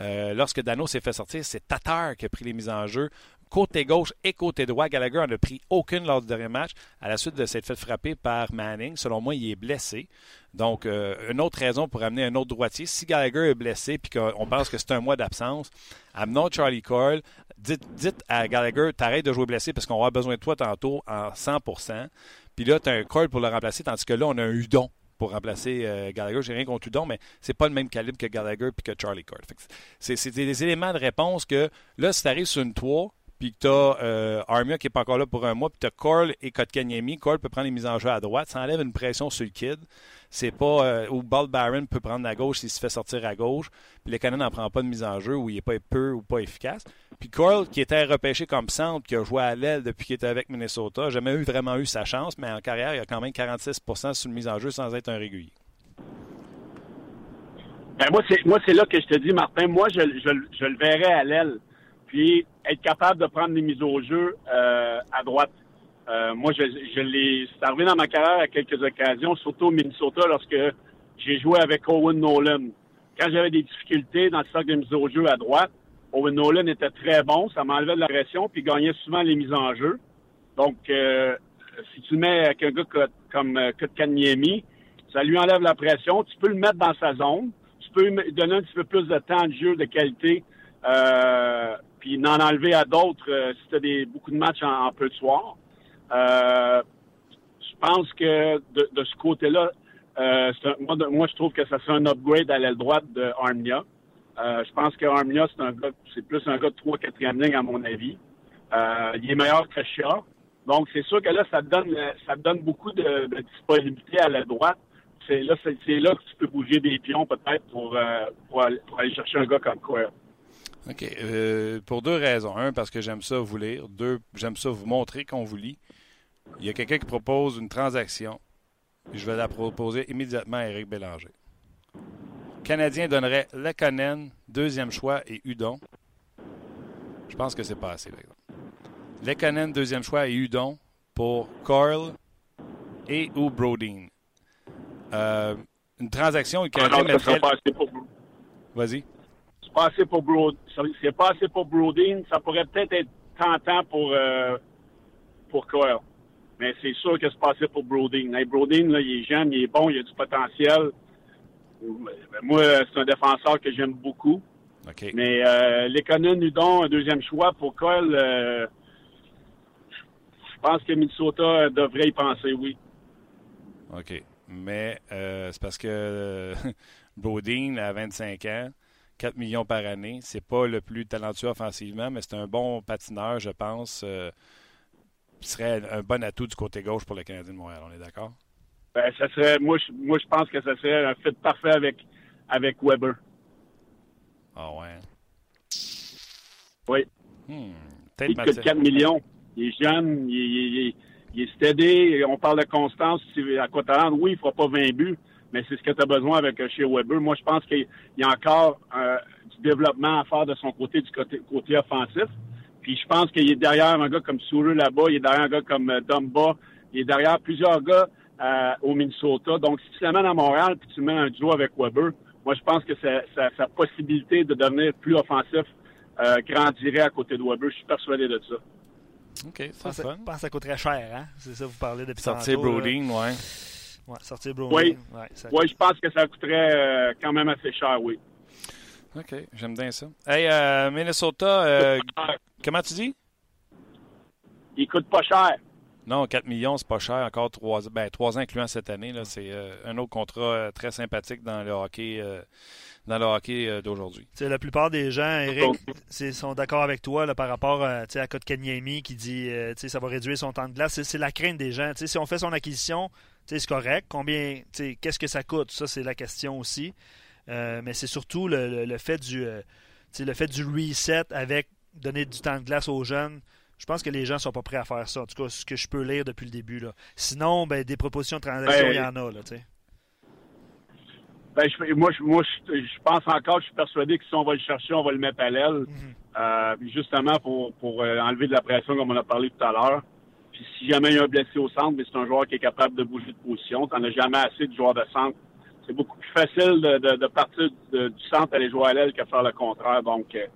euh, lorsque Dano s'est fait sortir, c'est Tatar qui a pris les mises en jeu. Côté gauche et côté droit, Gallagher n'en a pris aucune lors du dernier match à la suite de s'être fait frapper par Manning. Selon moi, il est blessé. Donc, euh, une autre raison pour amener un autre droitier. Si Gallagher est blessé et qu'on pense que c'est un mois d'absence, amenons Charlie Coyle. Dites, à Gallagher, t'arrêtes de jouer blessé parce qu'on avoir besoin de toi tantôt en 100% Puis là, tu as un Coyle pour le remplacer, tandis que là, on a un Hudon pour remplacer euh, Gallagher. J'ai rien contre Udon, mais c'est pas le même calibre que Gallagher et que Charlie Court. C'est des éléments de réponse que là, si tu arrives sur une 3, puis que tu as euh, Armia qui n'est pas encore là pour un mois, puis tu as et Kotkaniemi. Cole peut prendre les mises en jeu à droite. Ça enlève une pression sur le kid. C'est pas. Euh, ou Ball Baron peut prendre à gauche s'il se fait sortir à gauche. Puis le Cannon n'en prend pas de mise en jeu où il n'est pas peu ou pas efficace. Puis Cole, qui était repêché comme centre, qui a joué à l'aile depuis qu'il était avec Minnesota, n'a jamais eu, vraiment eu sa chance, mais en carrière, il a quand même 46% sur une mise en jeu sans être un régulier. Ben moi, c'est moi c'est là que je te dis, Martin, moi, je, je, je le verrais à l'aile. Puis être capable de prendre des mises au jeu euh, à droite. Euh, moi, je, je l'ai. C'est arrivé dans ma carrière à quelques occasions, surtout au Minnesota, lorsque j'ai joué avec Owen Nolan. Quand j'avais des difficultés dans le sac de mise au jeu à droite, Owen Nolan était très bon, ça m'enlevait de la pression, puis gagnait souvent les mises en jeu. Donc, euh, si tu le mets avec un gars comme euh, Kotkaniemi, ça lui enlève la pression. Tu peux le mettre dans sa zone. Tu peux lui donner un petit peu plus de temps de jeu, de qualité, euh, puis n'en enlever à d'autres euh, si tu as des, beaucoup de matchs en, peu de soir. Euh, je pense que de, ce côté-là, euh, moi, je trouve que ça serait un upgrade à l'aile droite de Armia. Euh, je pense que Armia, c'est un gars, c'est plus un gars de 3 4 ligne, à mon avis. Il est meilleur que Chia. Donc, c'est sûr que là, ça donne, ça donne beaucoup de, disponibilité à la droite. C'est là, que tu peux bouger des pions, peut-être, pour, aller, chercher un gars comme Quail. OK. Pour deux raisons. Un, parce que j'aime ça vous lire. Deux, j'aime ça vous montrer qu'on vous lit. Il y a quelqu'un qui propose une transaction. Je vais la proposer immédiatement à Éric Bélanger. Le Canadien donnerait Lekonen, deuxième choix, et Udon. Je pense que c'est pas assez, par exemple. Lekonen, deuxième choix, et Udon pour Carl et ou Brodeen. Euh, une transaction, le Canadien ah non, mettrait... Pas assez pour... Vas-y. C'est pas assez pour Brodeen. C'est pas assez pour Brodeen. Ça pourrait peut-être être tentant pour, euh, pour Carl. Mais c'est sûr que c'est pas assez pour Brodeen. Hey, Brodeen, là, il est jeune, il est bon, il a du potentiel. Moi, c'est un défenseur que j'aime beaucoup. Okay. Mais euh, Lekonen, Udon, un deuxième choix pour Cole, euh, je pense que Minnesota devrait y penser, oui. OK. Mais euh, c'est parce que Brodeen, à 25 ans, 4 millions par année, c'est pas le plus talentueux offensivement, mais c'est un bon patineur, je pense. Euh, serait un bon atout du côté gauche pour le Canadien de Montréal. On est d'accord? Ben, ça serait, moi, je, moi, je pense que ça serait un fit parfait avec, avec Weber. Ah ouais? Oui. Hmm, il coûte 4 millions. Il est jeune, il, il, il, il est steady. On parle de constance. À t'attendre? Oui, il ne fera pas 20 buts, mais c'est ce que tu as besoin avec chez Weber. Moi, je pense qu'il y a encore euh, du développement à faire de son côté, du côté, côté offensif. Puis je pense qu'il est derrière un gars comme Soureux là-bas, il est derrière un gars comme euh, Dumba, il est derrière plusieurs gars euh, au Minnesota. Donc, si tu l'amènes à Montréal puis tu mets un duo avec Weber, moi, je pense que sa, sa, sa possibilité de devenir plus offensif euh, grandirait à côté de Weber. Je suis persuadé de ça. OK, ça fun. Je pense que ça coûterait cher, hein? C'est ça, vous parlez depuis Sortir Brodeen, ouais. Ouais, sortir Brodeen. Oui, ouais, ça... ouais, je pense que ça coûterait euh, quand même assez cher, oui. OK, j'aime bien ça. Hey, euh, Minnesota, euh, comment tu dis? Il coûte pas cher. Non, 4 millions, c'est pas cher. Encore 3, ben, 3 ans incluant cette année. Là, c'est euh, un autre contrat euh, très sympathique dans le hockey, euh, dans le hockey d'aujourd'hui. La plupart des gens, Eric, sont d'accord avec toi là, par rapport à, à Kotkaniemi qui dit que ça va réduire son temps de glace. C'est la crainte des gens. si on fait son acquisition, c'est correct. Combien, qu'est-ce que ça coûte? Ça, c'est la question aussi. Mais c'est surtout le, le, le, fait du, le fait du reset avec donner du temps de glace aux jeunes. Je pense que les gens sont pas prêts à faire ça. En tout cas, ce que je peux lire depuis le début. Là. Sinon, ben, des propositions de transaction, il ben, y en a. Là, ben, je, moi, je, moi je, je, pense encore, je suis persuadé que si on va le chercher, on va le mettre à l'aile. Mm -hmm. euh, justement pour, pour euh, enlever de la pression, comme on a parlé tout à l'heure. Puis si jamais il y a un blessé au centre, mais c'est un joueur qui est capable de bouger de position. Tu n'en as jamais assez de joueurs de centre. C'est beaucoup plus facile de, de, de partir de, du centre aller jouer à l'aile que faire le contraire. Donc, euh,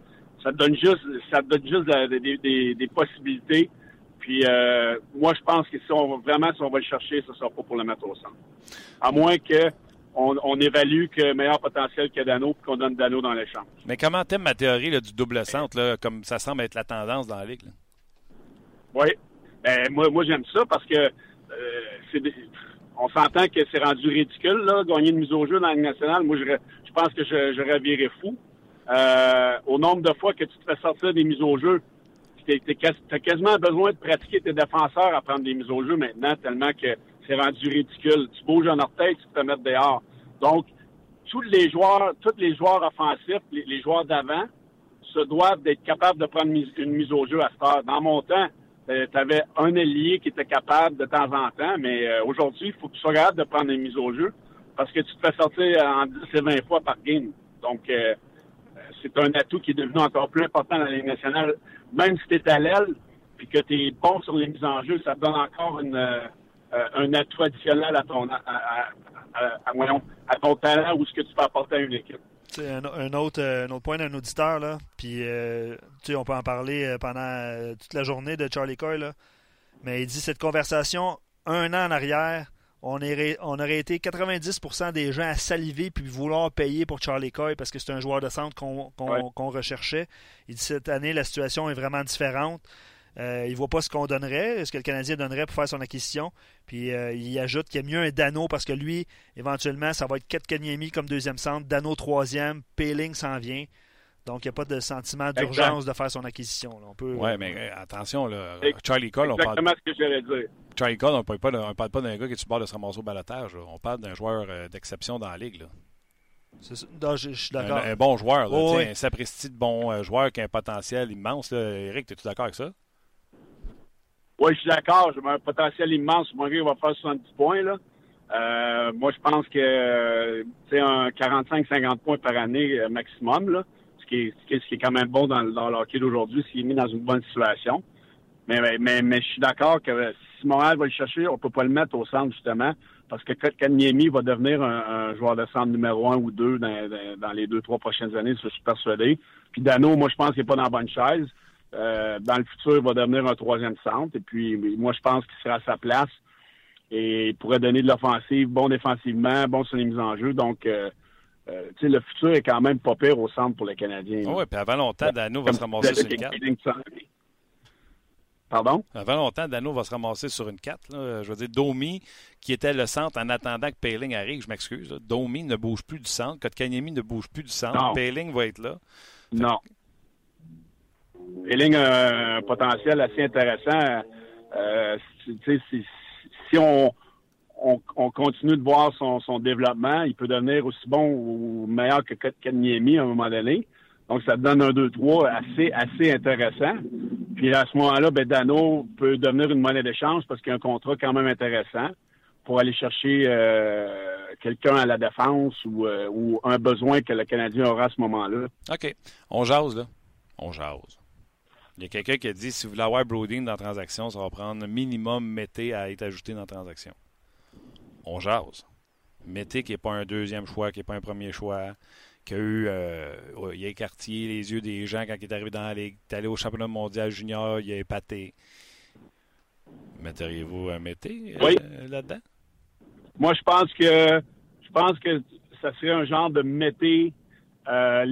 ça te donne juste, ça te donne juste des, des, des possibilités. Puis euh, moi, je pense que si on vraiment, si on va le chercher, ce ne sera pas pour le mettre au centre. À moins que on, on évalue que meilleur potentiel que Dano puis qu'on donne Dano dans l'échange. Mais comment t'aimes ma théorie là, du double centre, là, comme ça semble être la tendance dans la Ligue? Là? Oui. Ben, moi, moi j'aime ça parce que euh, c'est des, on s'entend que c'est rendu ridicule, là, gagner une mise au jeu dans la nationale. Moi, je, je pense que j'aurais viré fou. Euh, au nombre de fois que tu te fais sortir des mises au jeu, tu as quasiment besoin de pratiquer tes défenseurs à prendre des mises au jeu maintenant, tellement que c'est rendu ridicule. Tu bouges en orteil, tu te mettre dehors. Donc, tous les joueurs, tous les joueurs offensifs, les, les joueurs d'avant, se doivent d'être capables de prendre une mise au jeu à cette heure. Dans mon temps, tu avais un ailier qui était capable de temps en temps, mais euh, aujourd'hui, il faut que tu sois capable de prendre une mise au jeu parce que tu te fais sortir en 10 et 20 fois par game. Donc, euh, c'est un atout qui est devenu encore plus important dans la Ligue nationale. Même si tu es à l'aile, puis que tu es bon sur les mises en jeu, ça te donne encore une, euh, un atout additionnel à ton, à, à, à, ton talent ou ce que tu peux apporter à une équipe. Un, un, autre, un autre point d'un auditeur, là, puis on peut en parler pendant toute la journée de Charlie Coy, là, mais il dit cette conversation un an en arrière, on, on aurait été 90% des gens à saliver puis vouloir payer pour Charlie Coy parce que c'est un joueur de centre qu'on recherchait. Il dit cette année, la situation est vraiment différente. Euh, il ne voit pas ce qu'on donnerait, ce que le Canadien donnerait pour faire son acquisition. Puis euh, il ajoute qu'il y a mieux un Dano parce que lui, éventuellement, ça va être Ketkaniemi comme deuxième centre, Dano troisième, Peeling s'en vient. Donc, il n'y a pas de sentiment d'urgence de faire son acquisition. Oui, mais euh, attention, là, Charlie Cole, on parle. Exactement ce que j'allais dire. Charlie Cole, on ne parle pas d'un gars qui est sur bord de se ramasser au balotage. On parle d'un joueur euh, d'exception dans la ligue. Là. je, suis d'accord. Un, bon joueur, là, oh, un sapristi de bon joueur qui a un potentiel immense. Là. Eric, es-tu d'accord avec ça? Oui, je suis d'accord. J'ai un potentiel immense. Mon va faire 70 points. Là. moi, je pense que c'est un 45-50 points par année maximum. Là ce qui est, ce qui est quand même bon dans, dans d'aujourd'hui, s'il est mis dans une bonne situation. Mais, mais, mais, je suis d'accord que si Montréal va le chercher, on peut pas le mettre au centre, justement, parce que Kanyemi va devenir un, joueur de centre numéro un ou deux dans, dans, les deux, trois prochaines années, je suis persuadé. Puis Dano, moi, je pense qu'il n'est pas dans la bonne chaise. Euh, dans le futur, il va devenir un troisième centre. Et puis, moi, je pense qu'il sera à sa place et il pourrait donner de l'offensive, bon défensivement, bon sur les mises en jeu. Donc, euh, euh, le futur est quand même pas pire au centre pour les Canadiens. oui, puis avant longtemps, Dano va se ramasser sur une 4. Pardon? Avant longtemps, Dano va se ramasser sur une 4. Je veux dire, Domi, qui était le centre en attendant que Payling arrive, je m'excuse. Domi ne bouge plus du centre. Kotkaniemi ne bouge plus du centre. Payling va être là. non. Payling a un potentiel assez intéressant. Euh, si on on, continue de voir son, développement. Il peut devenir aussi bon ou meilleur que Kanyemi à un moment donné. Donc, ça donne un 2-3 assez, assez intéressant. Puis à ce moment-là, ben, Dano peut devenir une monnaie d'échange parce qu'il y a un contrat quand même intéressant pour aller chercher euh, quelqu'un à la défense euh, ou, un besoin que le Canadien aura à ce moment-là. OK. On jase, là. On jase. Il y a quelqu'un qui a dit si vous voulez avoir Brodeen dans la transaction, ça va prendre minimum Mété à être ajouté dans la transaction on jase. Mété qui n'est pas un deuxième choix, qui n'est pas un premier choix, qui a eu euh, il a écarté les yeux des gens quand il est arrivé dans la ligue. Il est allé au championnat mondial junior, il a épaté. Metteriez-vous un Mété euh, là-dedans? Moi, je pense que je pense que ça serait un genre de Mété, euh,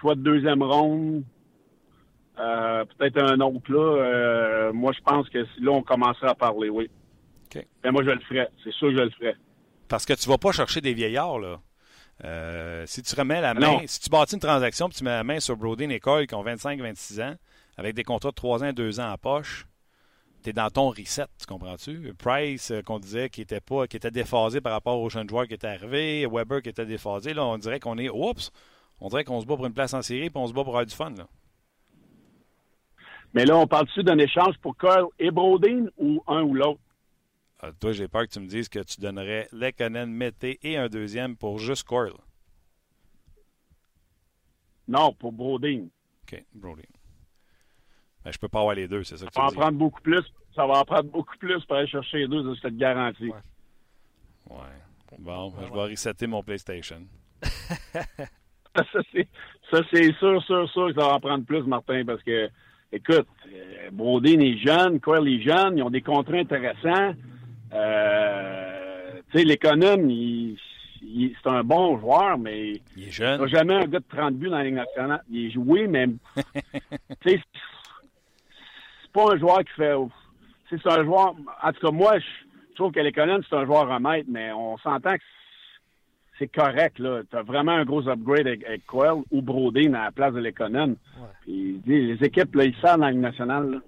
choix de deuxième ronde. Euh, peut-être un autre là. moi, je pense que là, on commencerait à parler, oui. Ben, moi, je le ferais. C'est sûr que je le ferais. Parce que tu ne vas pas chercher des vieillards, là. Euh, si tu remets la main, si tu bâtis une transaction et tu mets la main sur Brody et Cole qui ont 25-26 ans, avec des contrats de 3 ans et 2 ans en poche, tu es dans ton reset, tu comprends-tu? Price, euh, qu'on disait qui était pas, qui était déphasé par rapport aux jeunes joueurs qui étaient arrivés, Weber qui était déphasé, là, on dirait qu'on est, oups, on dirait qu'on se bat pour une place en série et on se bat pour avoir du fun, là. Mais là, on parle-tu d'un échange pour Cole et Brodin ou un ou l'autre? Ah, toi, j'ai peur que tu me dises que tu donnerais Lekkonen, Mété et un deuxième pour juste Coyle. Non, pour Brodin. OK, Brodin. Mais je peux pas avoir les deux, c'est ça que ça va en prendre beaucoup plus. Ça va en prendre beaucoup plus pour aller chercher les deux, je te garantis. Ouais. ouais. Bon, je vais resetter mon PlayStation. ça, c'est sûr, sûr, sûr que ça va en prendre plus, Martin, parce que, écoute, euh, Brodin est jeune, Coyle est jeune, ils ont des contrats intéressants. Euh, tu sais, l'économe, c'est un bon joueur, mais il est jeune. Il jamais un gars de 30 buts dans la Ligue nationale. Il est joué, mais tu sais, c'est pas un joueur qui fait. C'est un joueur. En tout cas, moi, je trouve que l'économe, c'est un joueur remettre, mais on s'entend que c'est correct. là. Tu as vraiment un gros upgrade avec, avec Coyle ou Brodin à la place de l'économe. Les équipes, là, ils savent dans la Ligue nationale.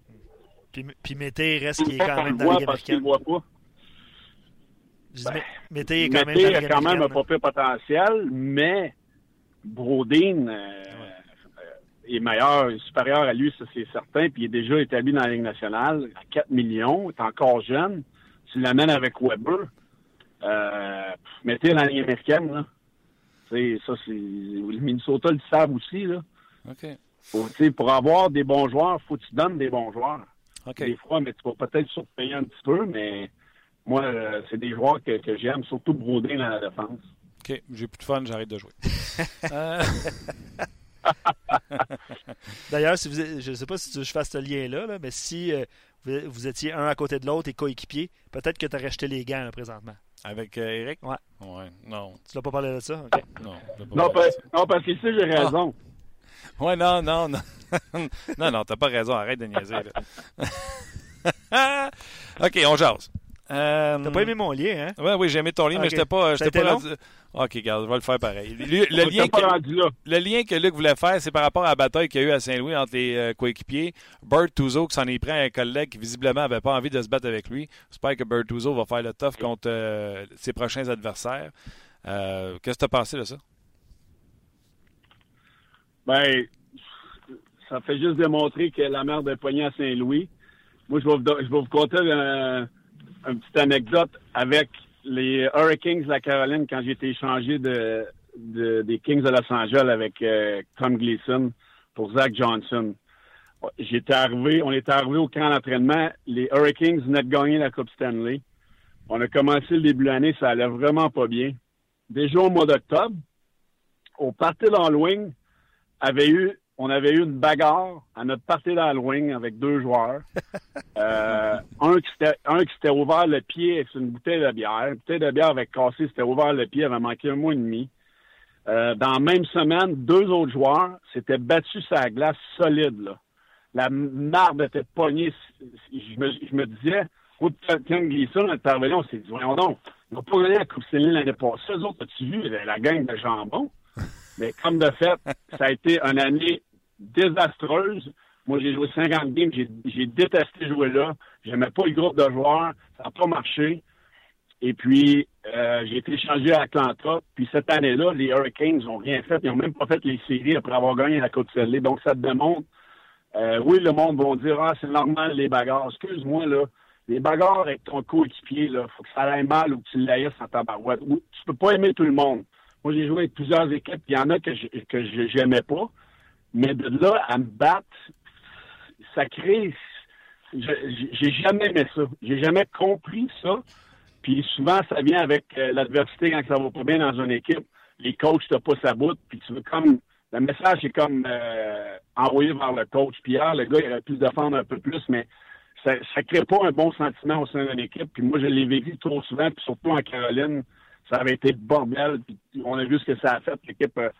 Puis, puis Mété reste qui est quand même dans la Ligue américaine. Pas. Ben, Mété est quand même, a quand même un pas potentiel, mais Brodin euh, est meilleur, supérieur à lui, ça c'est certain, puis il est déjà établi dans la Ligue nationale à 4 millions, il est encore jeune. Tu l'amènes avec Weber. Euh, mettez la ligne américaine, là. T'sais, ça, c'est. Le Minnesota le savent aussi, là. OK. Faut, t'sais, pour avoir des bons joueurs, faut que tu donnes des bons joueurs. OK. Des fois, mais tu vas peut-être surpayer un petit peu, mais moi, euh, c'est des joueurs que, que j'aime, surtout Brodin dans la défense. OK. J'ai plus de fun, j'arrête de jouer. Euh, D'ailleurs, si vous êtes- je ne sais pas si tu veux que je fasse ce lien-là, là, mais si euh, vous, vous étiez un à côté de l'autre et coéquipiers, peut-être que tu aurais jeté les gants là, présentement. avec euh, Eric? Ouais. Ouais. Non. Tu l'as pas parlé de ça? OK. Non. pas Non, de parce, non, parce que ici, j'ai Ah. raison. ça. Ouais, non, non, non. non, non, t'as pas raison. Arrête de niaiser, là. OK, on jase. Euh, T'as pas aimé mon lien, hein? Ouais, oui, j'ai aimé ton lien, mais j'étais pas. J'étais pas rendu- OK, regarde, je vais le faire pareil. Le, lien que, rendu là. le lien que Luc voulait faire, c'est par rapport à la bataille qu'il y a eu à Saint-Louis entre les euh, coéquipiers. Bert Touzeau qui s'en est pris à un collègue qui visiblement n'avait pas envie de se battre avec lui. J'espère que Bert Touzeau va faire le tough contre euh, ses prochains adversaires. Euh, Qu'est-ce que tu as pensé de ça? Ben, ça fait juste démontrer que la merde est poignée à Saint-Louis. Moi, je vais vous, je vais vous conter un, une petite anecdote avec les Hurricanes de la Caroline quand j'ai été échangé de, de- des Kings de Los Angeles avec euh, Tom Gleason pour Zach Johnson. J'étais arrivé, on était arrivé au camp d'entraînement. Les Hurricanes venaient de gagner la Coupe Stanley. On a commencé le début de l'année, ça allait vraiment pas bien. Déjà au mois d'octobre, au party d'Halloween, avait eu, on avait eu une bagarre à notre partie d'Halloween avec deux joueurs. Euh, un qui s'était, un qui s'était ouvert le pied avec une bouteille de bière. Une bouteille de bière avait cassé, s'était ouvert le pied, avait manqué un mois et demi. Euh, dans la même semaine, deux autres joueurs s'étaient battus sur la glace solide, là. La marde était pognée. Je me, je me disais, au Tim Gleason, là, on s'est dit, voyons donc, ils n'ont pas gagné la Coupe Stanley l'année passée. Eux autres, as-tu vu la gang de jambon? Mais comme de fait, ça a été une année désastreuse. Moi, j'ai joué 50 games, j'ai détesté jouer là. J'aimais pas le groupe de joueurs, ça n'a pas marché. Et puis, euh, j'ai été échangé à Atlanta. Puis cette année-là, les Hurricanes n'ont rien fait. Ils n'ont même pas fait les séries après avoir gagné la Coupe Stanley. Donc, ça te démontre, euh, oui, le monde va dire, ah, c'est normal, les bagarres. Excuse-moi, là. Les bagarres avec ton coéquipier, là, faut que ça aille mal ou que tu l'ailles en tabarouette. Ou, tu peux pas aimer tout le monde. Moi, j'ai joué avec plusieurs équipes, il y en a que j'aimais pas. Mais de là à me battre, ça crée. J'ai jamais aimé ça. J'ai jamais compris ça. Puis souvent, ça vient avec euh, l'adversité quand ça va pas bien dans une équipe. Les coachs te poussent à bout, puis tu veux comme. Le message est comme euh, envoyé vers le coach. Puis hier, le gars, il aurait pu se défendre un peu plus, mais ça crée pas un bon sentiment au sein d'une équipe. Puis moi, je l'ai vécu trop souvent, puis surtout en Caroline, ça avait été bordel. Puis on a vu ce que ça a fait. L'équipe euh,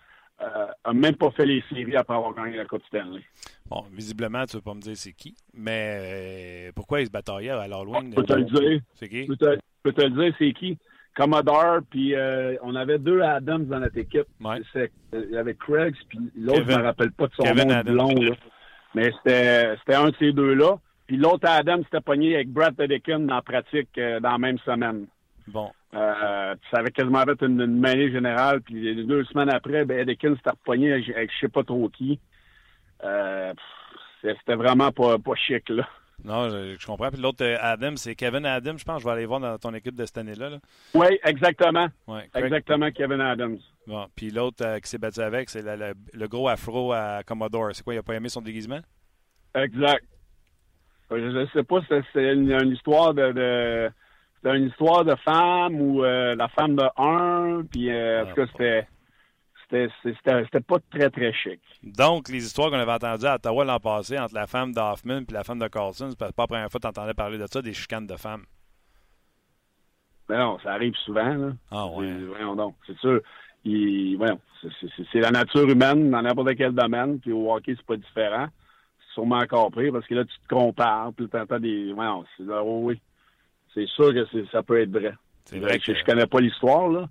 euh, a même pas fait les séries après avoir gagné la Coupe Stanley. Bon, visiblement, tu ne veux pas me dire c'est qui, mais euh, pourquoi ils se bataillent à l'Halloween? Je peux te le dire. C'est qui? Je peux te, je peux te le dire, c'est qui? Commodore, puis euh, on avait deux Adams dans notre équipe. Ouais. Euh, Il y avait Craig, puis l'autre, je Kevin. me rappelle pas de son Kevin nom blond. Là. Mais c'était c'était un de ces deux-là. Puis l'autre Adam s'était pogné avec Brad Dedekin dans la pratique euh, dans la même semaine. Bon, Euh, puis ça avait quasiment fait une, une générale. Puis deux semaines après, ben, Dedekin s'était repogné avec, avec je sais pas trop qui. Euh, c'était vraiment pas, pas chic, là. non, je, je comprends. Puis l'autre, euh, Adam, c'est Kevin Adam, je pense. Je vais aller voir dans ton équipe de cette année-là. là. Oui, exactement. Ouais. Exactement, Kevin Adams. Bon, puis l'autre euh, qui s'est battu avec, c'est le gros afro à Commodore. C'est quoi, il a pas aimé son déguisement? Exact. Je ne sais pas c'est- c'est une, une histoire de, de c'était une histoire de femme ou euh, la femme de un, puis euh, en tout cas c'était c'était pas très très chic. Donc, les histoires qu'on avait entendues à Ottawa l'an passé entre la femme d'Hoffman et la femme de Carlson, c'est pas la première fois que tu entendais parler de ça, des chicanes de femmes. Mais non, ça arrive souvent là. Ah ouais. C'est- Voyons donc, c'est sûr. C'est- la nature humaine dans n'importe quel domaine, puis au hockey c'est pas différent. C'est sûrement encore pire parce que là tu te compares, puis tu entends des, voyons, c'est oui. C'est sûr que ça peut être vrai. C'est vrai je, que je connais pas l'histoire, là,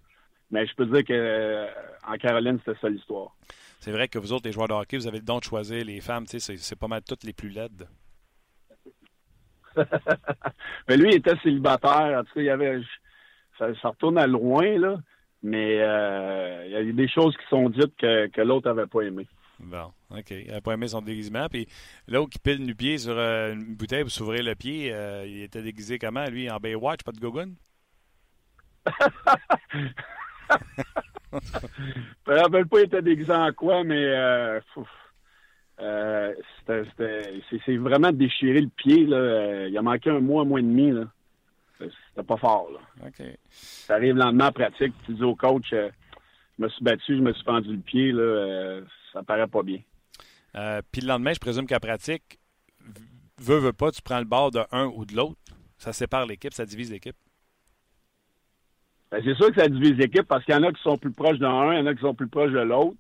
mais je peux dire que euh, en Caroline, c'était ça l'histoire. c'est vrai que vous autres, les joueurs de hockey, vous avez le don de choisir les femmes, c'est- pas mal toutes les plus laides. mais lui, il était célibataire. En tout cas, il y avait. Ça, ça retourne à loin, là. Mais euh, il y a des choses qui sont dites que, que l'autre avait pas aimé. Bon, OK. Il n'a pas aimé son déguisement. Puis l'autre qui pile nu-pied sur euh, une bouteille pour s'ouvrir le pied, euh, il était déguisé comment, lui, en Baywatch, pas de gogun? Je me rappelle pas, il était déguisé en quoi, mais euh, euh, c'est vraiment déchiré le pied. Là. Il a manqué un mois, un mois et demi. Là. C'était pas fort. Là. Ça arrive lentement en pratique. Tu dis au coach, je me suis battu, je me suis fendu le pied. Là, ça paraît pas bien. Euh, puis le lendemain, je présume qu'à pratique, veux, veux pas, tu prends le bord de un ou de l'autre. Ça sépare l'équipe, ça divise l'équipe. Ben, c'est sûr que ça divise l'équipe parce qu'il y en a qui sont plus proches d'un, il y en a qui sont plus proches de l'autre.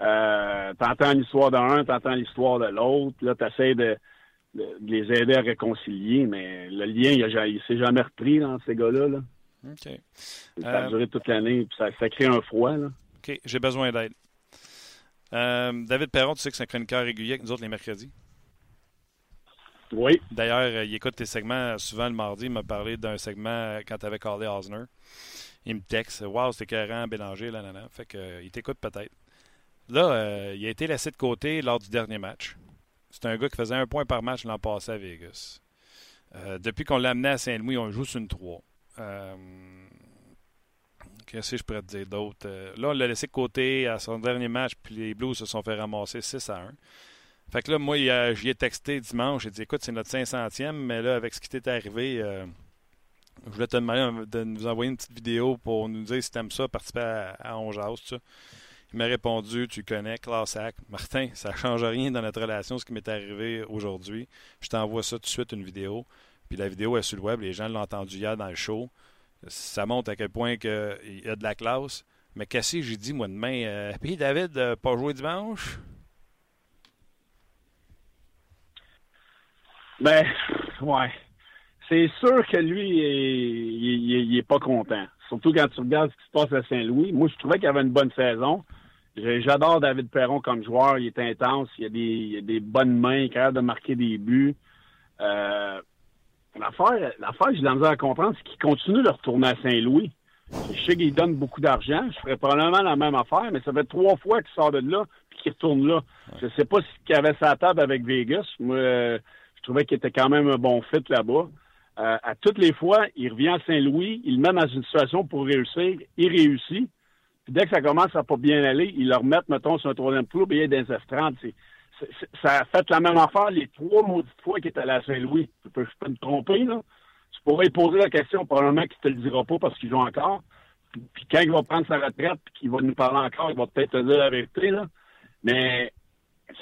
Euh, t'entends l'histoire d'un, t'entends l'histoire de l'autre. Là, t'essaies de, de, les aider à réconcilier, mais le lien, il, il s'est jamais repris dans ces gars-là. Là. OK. Ça a duré toute l'année, puis ça, ça crée un froid. Là. OK, j'ai besoin d'aide. Euh, David Perron, tu sais que c'est un chroniqueur régulier avec nous autres les mercredis? Oui. D'ailleurs, euh, il écoute tes segments souvent le mardi. Il m'a parlé d'un segment quand tu avais callé Osner. Il me texte Waouh, c'était carrément Bélanger, là, là, là. Fait que, euh, il t'écoute peut-être. Là, il a été laissé de côté lors du dernier match. C'est un gars qui faisait un point par match l'an passé à Vegas. depuis qu'on l'a amené à Saint-Louis, on joue sur une 3. Qu'est-ce que je pourrais te dire d'autre? là, on l'a laissé de côté à son dernier match, puis les Blues se sont fait ramasser 6 à 1. Fait que là, moi, j'y ai texté dimanche. J'ai dit, écoute, c'est notre 500e, mais là, avec ce qui t'est arrivé, euh, je voulais te demander de nous envoyer une petite vidéo pour nous dire si t'aimes ça, participer à, à On ça. Il m'a répondu, tu connais, classe Martin, ça ne change rien dans notre relation, ce qui m'est arrivé aujourd'hui. Je t'envoie ça tout de suite, une vidéo. Puis la vidéo est sur le web, les gens l'ont entendu hier dans le show. Ça montre à quel point il y a de la classe. Mais que j'ai dit, moi, demain? Euh, puis David, euh, pas jouer dimanche? Ben, ouais. C'est sûr que lui, il, est pas content. Surtout quand tu regardes ce qui se passe à Saint-Louis. Moi, je trouvais qu'il avait une bonne saison. J'adore David Perron comme joueur. Il est intense. Il a des, des bonnes mains. Il est capable de marquer des buts. Euh, l'affaire, l'affaire, j'ai de la misère à comprendre, c'est qu'il continue de retourner à Saint-Louis. Je sais qu'il donne beaucoup d'argent. Je ferais probablement la même affaire, mais ça fait trois fois qu'il sort de là puis qu'il retourne là. Je sais pas ce qu'il avait sa table avec Vegas. Moi, euh, je trouvais qu'il était quand même un bon fit là-bas. Euh, à toutes les fois, il revient à Saint-Louis, il le met dans une situation pour réussir, il réussit. Puis dès que ça commence à pas bien aller, il le remet, mettons, sur un troisième tour, puis il est des estrades. Ça a fait la même affaire les trois maudites fois qu'il est allé à Saint-Louis. Je peux, peux me tromper, là. Tu pourrais poser la question, probablement qu'il te le dira pas parce qu'il joue encore. Puis, quand il va prendre sa retraite, puis qu'il va nous parler encore, il va peut-être te dire la vérité, là. Mais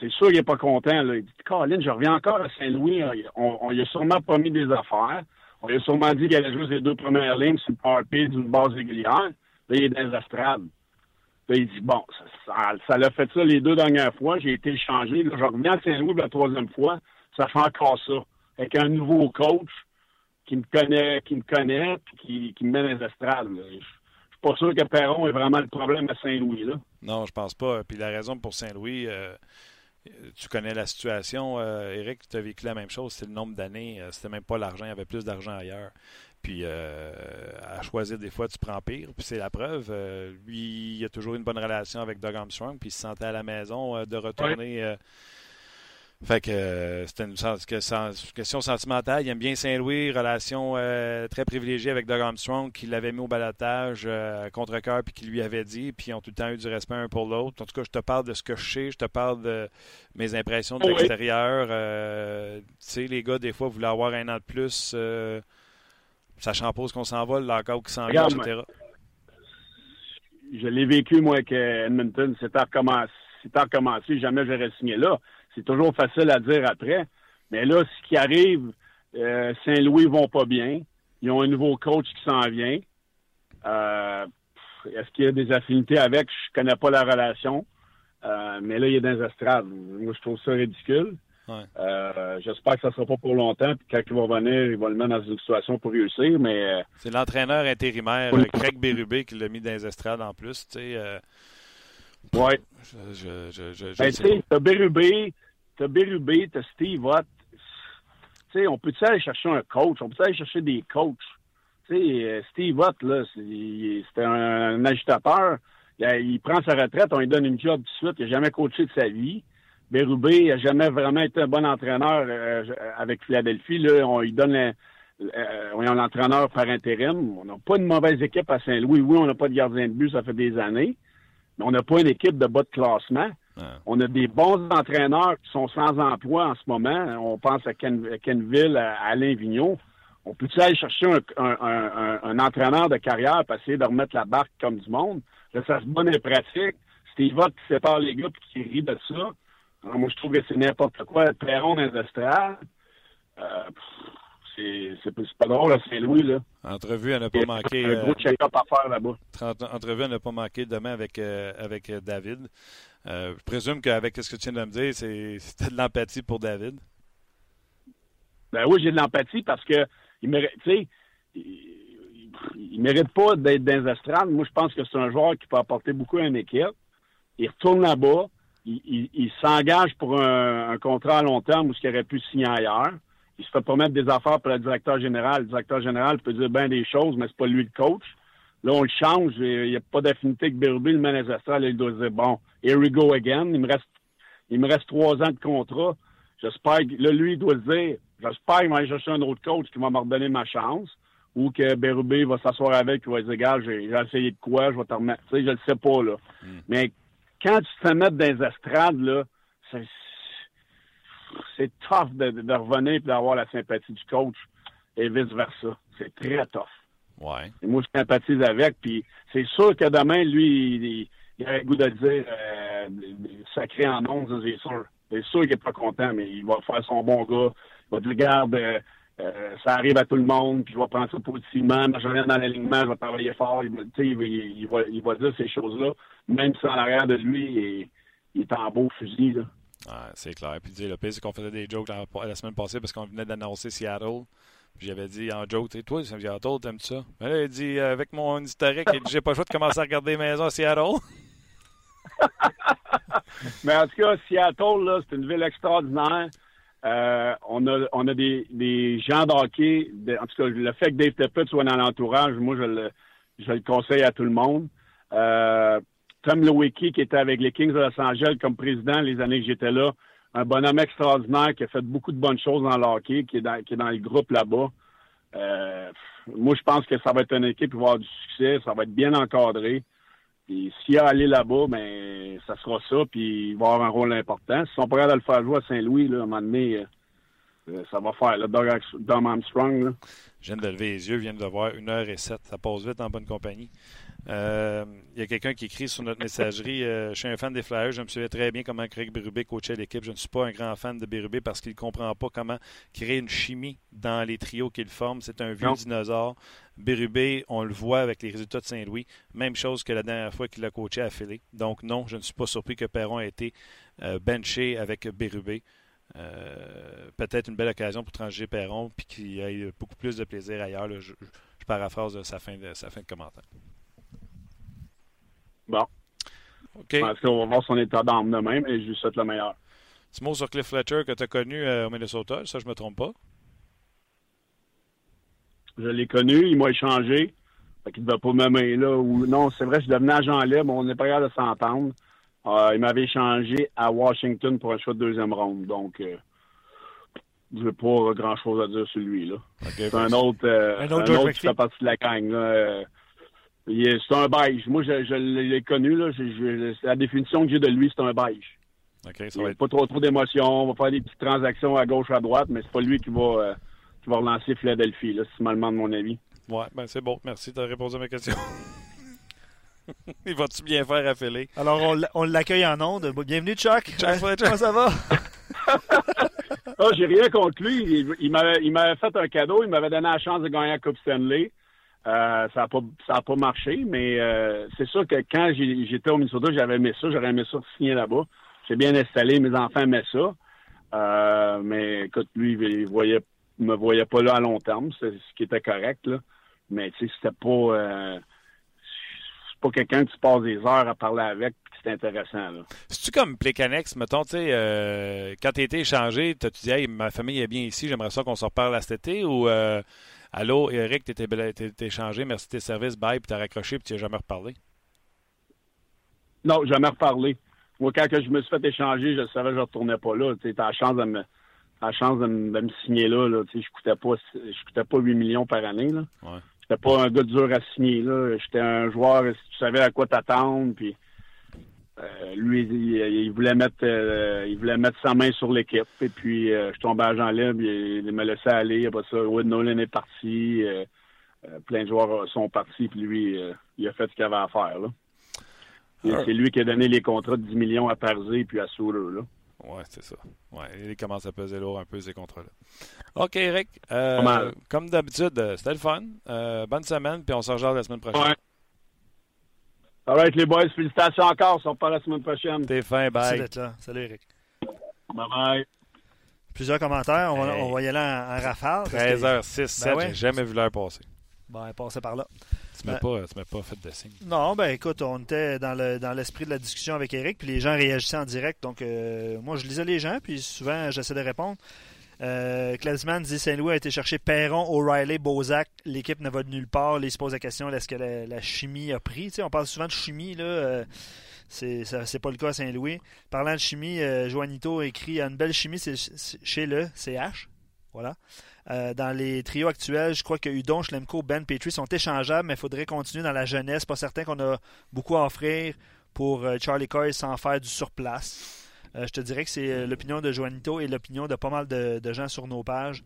c'est sûr qu'il n'est pas content. Il dit Colin, je reviens encore à Saint-Louis. On, lui a sûrement promis des affaires. On lui a sûrement dit qu'il allait jouer ses deux premières lignes sur le powerplay d'une base régulière. Là, il est dans les. Là, il dit Bon, ça, l'a fait ça les deux dernières fois. J'ai été changé. Là, je reviens à Saint-Louis la troisième fois. Ça fait encore ça. Avec un nouveau coach qui me connaît, qui me connaît, qui, qui me met dans les astrades. Là. Je suis pas sûr que Perron est vraiment le problème à Saint-Louis. là. Non, je pense pas. Puis la raison pour Saint-Louis, euh, tu connais la situation, euh, Eric, tu as vécu la même chose, c'est le nombre d'années, euh, c'était même pas l'argent, il y avait plus d'argent ailleurs. Puis euh, à choisir des fois, tu prends pire. Puis c'est la preuve. lui, il a toujours une bonne relation avec Doug Armstrong, puis il se sentait à la maison de retourner. Fait que euh, c'était une, question sentimentale. Il aime bien Saint-Louis, relation euh, très privilégiée avec Doug Armstrong, qui l'avait mis au balotage euh, contre cœur puis qui lui avait dit, puis ils ont tout le temps eu du respect un pour l'autre. En tout cas, je te parle de ce que je sais, je te parle de mes impressions de l'extérieur. tu sais, les gars, des fois, voulaient avoir un an de plus, sachant pas ce qu'on s'en va, l'accord qui s'en vient, etc. Je l'ai vécu, moi, avec Edmonton. C'était recommencé. C'était recommencé. Jamais j'aurais signé là c'est toujours facile à dire après. Mais là, ce qui arrive, euh, Saint-Louis vont pas bien. Ils ont un nouveau coach qui s'en vient. Euh, est-ce qu'il y a des affinités avec? Je connais pas la relation. Euh, mais là, il y a des estrades. Moi, je trouve ça ridicule. J'espère que ça ne sera pas pour longtemps. Puis quand il va revenir, il va le mettre dans une situation pour réussir. Mais c'est l'entraîneur intérimaire, Craig Bérubé, qui l'a mis dans les estrades en plus. Tu sais, ouais. Je, je, je, ben, tu sais, Bérubé, t'as Bérubé, t'as Steve Watt. Tu sais, on peut-tu aller chercher un coach? On peut aller chercher des coachs? Tu sais, euh, Steve Watt, là, c'était un, agitateur. Il, prend sa retraite, on lui donne une job tout de suite. Il n'a jamais coaché de sa vie. Bérubé n'a jamais vraiment été un bon entraîneur euh, avec Philadelphie. Là, on lui donne euh, voyons, l'entraîneur par intérim. On n'a pas une mauvaise équipe à Saint-Louis. Oui, on n'a pas de gardien de but, ça fait des années. Mais on n'a pas une équipe de bas de classement. On a des bons entraîneurs qui sont sans emploi en ce moment. On pense à, Kenville, à Alain Vigneault. On peut-tu aller chercher un, entraîneur de carrière pour essayer de remettre la barque comme du monde? Là, ça se bonne et pratique. Steve Ott qui sépare les gars et qui rit de ça. Moi, je trouve que c'est n'importe quoi. Perron industriel. Euh, c'est pas drôle à Saint-Louis, là. Entrevue à ne pas manquer. Un gros euh, check-up à faire là-bas. Entrevue à ne pas manquer demain avec, euh, avec euh, David. je présume qu'avec ce que tu viens de me dire, c'était de l'empathie pour David. Ben oui, j'ai de l'empathie parce que il mérite, il, mérite pas d'être dans les estrades. Moi, je pense que c'est un joueur qui peut apporter beaucoup à une équipe. Il retourne là-bas. Il, s'engage pour un, un, contrat à long terme ou ce qu'il aurait pu signer ailleurs il se fait promettre des affaires pour le directeur général. Le directeur général peut dire bien des choses, mais c'est pas lui le coach. Là, on le change. Il n'y a pas d'affinité que Berube, le manager il doit dire bon, here we go again. Il me reste, il me reste trois ans de contrat. J'espère que, là, lui, il doit se dire, j'espère qu'il va aller chercher un autre coach qui va me redonner ma chance. Ou que Berube va s'asseoir avec, il va dire, gars, j'ai essayé de quoi, je vais te remettre. Tu sais, je le sais pas, là. Hmm. Mais quand tu te mets dans les estrades, là, c'est, c'est tough de, revenir et d'avoir la sympathie du coach et vice-versa. C'est très tough. Ouais. Et moi, je sympathise avec. Puis c'est sûr que demain, lui, il, a le goût de dire euh, sacré en ondes, c'est sûr. C'est sûr qu'il n'est pas content, mais il va faire son bon gars. Il va dire, regarde, euh, ça arrive à tout le monde, puis je vais prendre ça positivement. je reviens dans l'alignement, je vais travailler fort. Il, il, va, il va dire ces choses-là, même si en arrière de lui, il, est en beau fusil. Là c'est clair. Puis le pire, c'est qu'on faisait des jokes la, semaine passée parce qu'on venait d'annoncer Seattle. Puis j'avais dit en joke, tu toi, Seattle, t'aimes ça? Mais là, il dit, euh, avec mon historique, j'ai pas le choix de commencer à regarder les maisons à Seattle. Mais en tout cas, Seattle, c'est une ville extraordinaire. Euh, on a, on a des, des gens d'hockey. en tout cas, le fait que Dave Tippett soit dans l'entourage, moi, je le, je le conseille à tout le monde. Euh, Tom Lewicki, qui était avec les Kings de Los Angeles comme président les années que j'étais là. Un bonhomme extraordinaire qui a fait beaucoup de bonnes choses dans le hockey, qui est dans, qui est dans le groupe là-bas. Euh, moi, je pense que ça va être une équipe qui va avoir du succès, ça va être bien encadré. Puis s'il y a aller là-bas, ben ça sera ça, puis il va avoir un rôle important. Si on pourrait le faire jouer à Saint-Louis, là, à un moment donné, euh, ça va faire. le Dom Armstrong. Là. Je viens de lever les yeux, je viens de voir une heure et sept. Ça passe vite en bonne compagnie. Euh, il y a quelqu'un qui écrit sur notre messagerie euh, Je suis un fan des Flyers. Je me souviens très bien comment Craig Berube coachait l'équipe. Je ne suis pas un grand fan de Berube parce qu'il ne comprend pas comment créer une chimie dans les trios qu'il forme. C'est un vieux dinosaure. Berube, on le voit avec les résultats de Saint-Louis. Même chose que la dernière fois qu'il a coaché à Philly. Donc, non, je ne suis pas surpris que Perron ait été euh, benché avec Berube. Peut-être une belle occasion pour transiger Perron puis qu'il ait beaucoup plus de plaisir ailleurs. Je, paraphrase sa fin de, sa fin de commentaire. Bon. OK. Parce qu'on va voir son état d'âme de même et je lui souhaite le meilleur. Petit mot sur Cliff Fletcher que tu as connu euh, au Minnesota, ça, je me trompe pas? Je l'ai connu, il m'a échangé. Fait qu'il ne devait pas m'aimer là. Ou... Non, c'est vrai, je devenais agent libre, on n'est pas capable de s'entendre. Euh, il m'avait échangé à Washington pour un choix de deuxième ronde. Donc, euh, je n'ai pas grand-chose à dire sur lui. Là. c'est un autre, un autre, un autre qui fait partie de la gang. Là. C'est un beige. Moi, je, l'ai connu. Là. la définition que j'ai de lui, c'est un beige. Okay, ça va Pas trop trop d'émotions. On va faire des petites transactions à gauche, à droite, mais c'est pas lui qui va, euh, qui va relancer Philadelphie, là, si mal de mon avis. Ouais, ben c'est bon. Merci de répondu à ma question. Il va-tu bien faire à Philly? Alors, on l'accueille en ondes. Bienvenue, Chuck. Chuck Comment ça va? oh, j'ai rien contre lui. Il, il m'avait fait un cadeau. Il m'avait donné la chance de gagner la Coupe Stanley. Euh, ça n'a pas marché, mais euh, c'est sûr que quand j'étais au Minnesota, j'avais aimé ça, j'aurais aimé ça signer là-bas. J'ai bien installé, mes enfants aimaient ça. Euh, mais écoute, lui, il voyait, me voyait pas là à long terme, c'est ce qui était correct. Là. Mais tu sais, c'était pas c'est pas quelqu'un que tu passes des heures à parler avec c'est intéressant. C'est-tu comme Plécanex, mettons, tu sais, quand tu été échangé, t'as-tu dit hey, ma famille est bien ici, j'aimerais ça qu'on se reparle à cet été ou Allô, Eric, tu étais échangé, merci de tes services, bye, puis t'as raccroché, puis tu n'as jamais reparlé? Non, jamais reparlé. Moi, quand je me suis fait échanger, je savais que je ne retournais pas là. Tu as la chance de me, la chance de, me, de me signer là, là je coûtais pas je coûtais pas 8 millions par année. Là. Ouais. J'étais pas un gars dur à signer. là. J'étais un joueur, tu savais à quoi t'attendre. Puis euh, lui, il, voulait mettre euh, il voulait mettre sa main sur l'équipe. Et puis euh, je tombais à Jean libre, il, il me laissait aller. Après ça, Wood Nolan est parti. plein de joueurs sont partis, puis lui, il a fait ce qu'il avait à faire. Là. C'est lui qui a donné les contrats de 10 millions à Parzé puis à Souler. Là. Ouais, c'est ça. Ouais, il commence à peser lourd un peu ces contrats-là. OK, Eric. Euh, comme d'habitude, euh, c'était le fun. Euh, bonne semaine, puis on se rejoint la semaine prochaine. Ouais. All right, les boys, félicitations encore. On se reparle la semaine prochaine. T'es fin, bye. Merci là. Salut, Eric. Bye bye. Plusieurs commentaires. On va, on va y aller en, rafale. 13h06, 7, j'ai jamais vu l'heure passer. Bon, elle passait par là. Tu m'as pas, pas fait de signe. Non, ben écoute, on était dans le dans l'esprit de la discussion avec Eric, puis les gens réagissaient en direct. Donc, euh, moi, je lisais les gens, puis souvent, j'essaie de répondre. Euh, dit Saint-Louis a été chercher Perron, O'Reilly, Bozak. L'équipe ne va de nulle part. il se pose la question est-ce que la, chimie a pris? On parle souvent de chimie. là. Euh, c'est, c'est pas le cas à Saint-Louis. Parlant de chimie, euh, Joanito écrit Une belle chimie c'est, chez le CH. Voilà. Euh, dans les trios actuels, je crois que Udon, Schlemko, Ben, Petrie sont échangeables, mais il faudrait continuer dans la jeunesse. Pas certain qu'on a beaucoup à offrir pour euh, Charlie Coy sans faire du surplace. Euh, je te dirais que c'est l'opinion de Joanito et l'opinion de pas mal de, gens sur nos pages.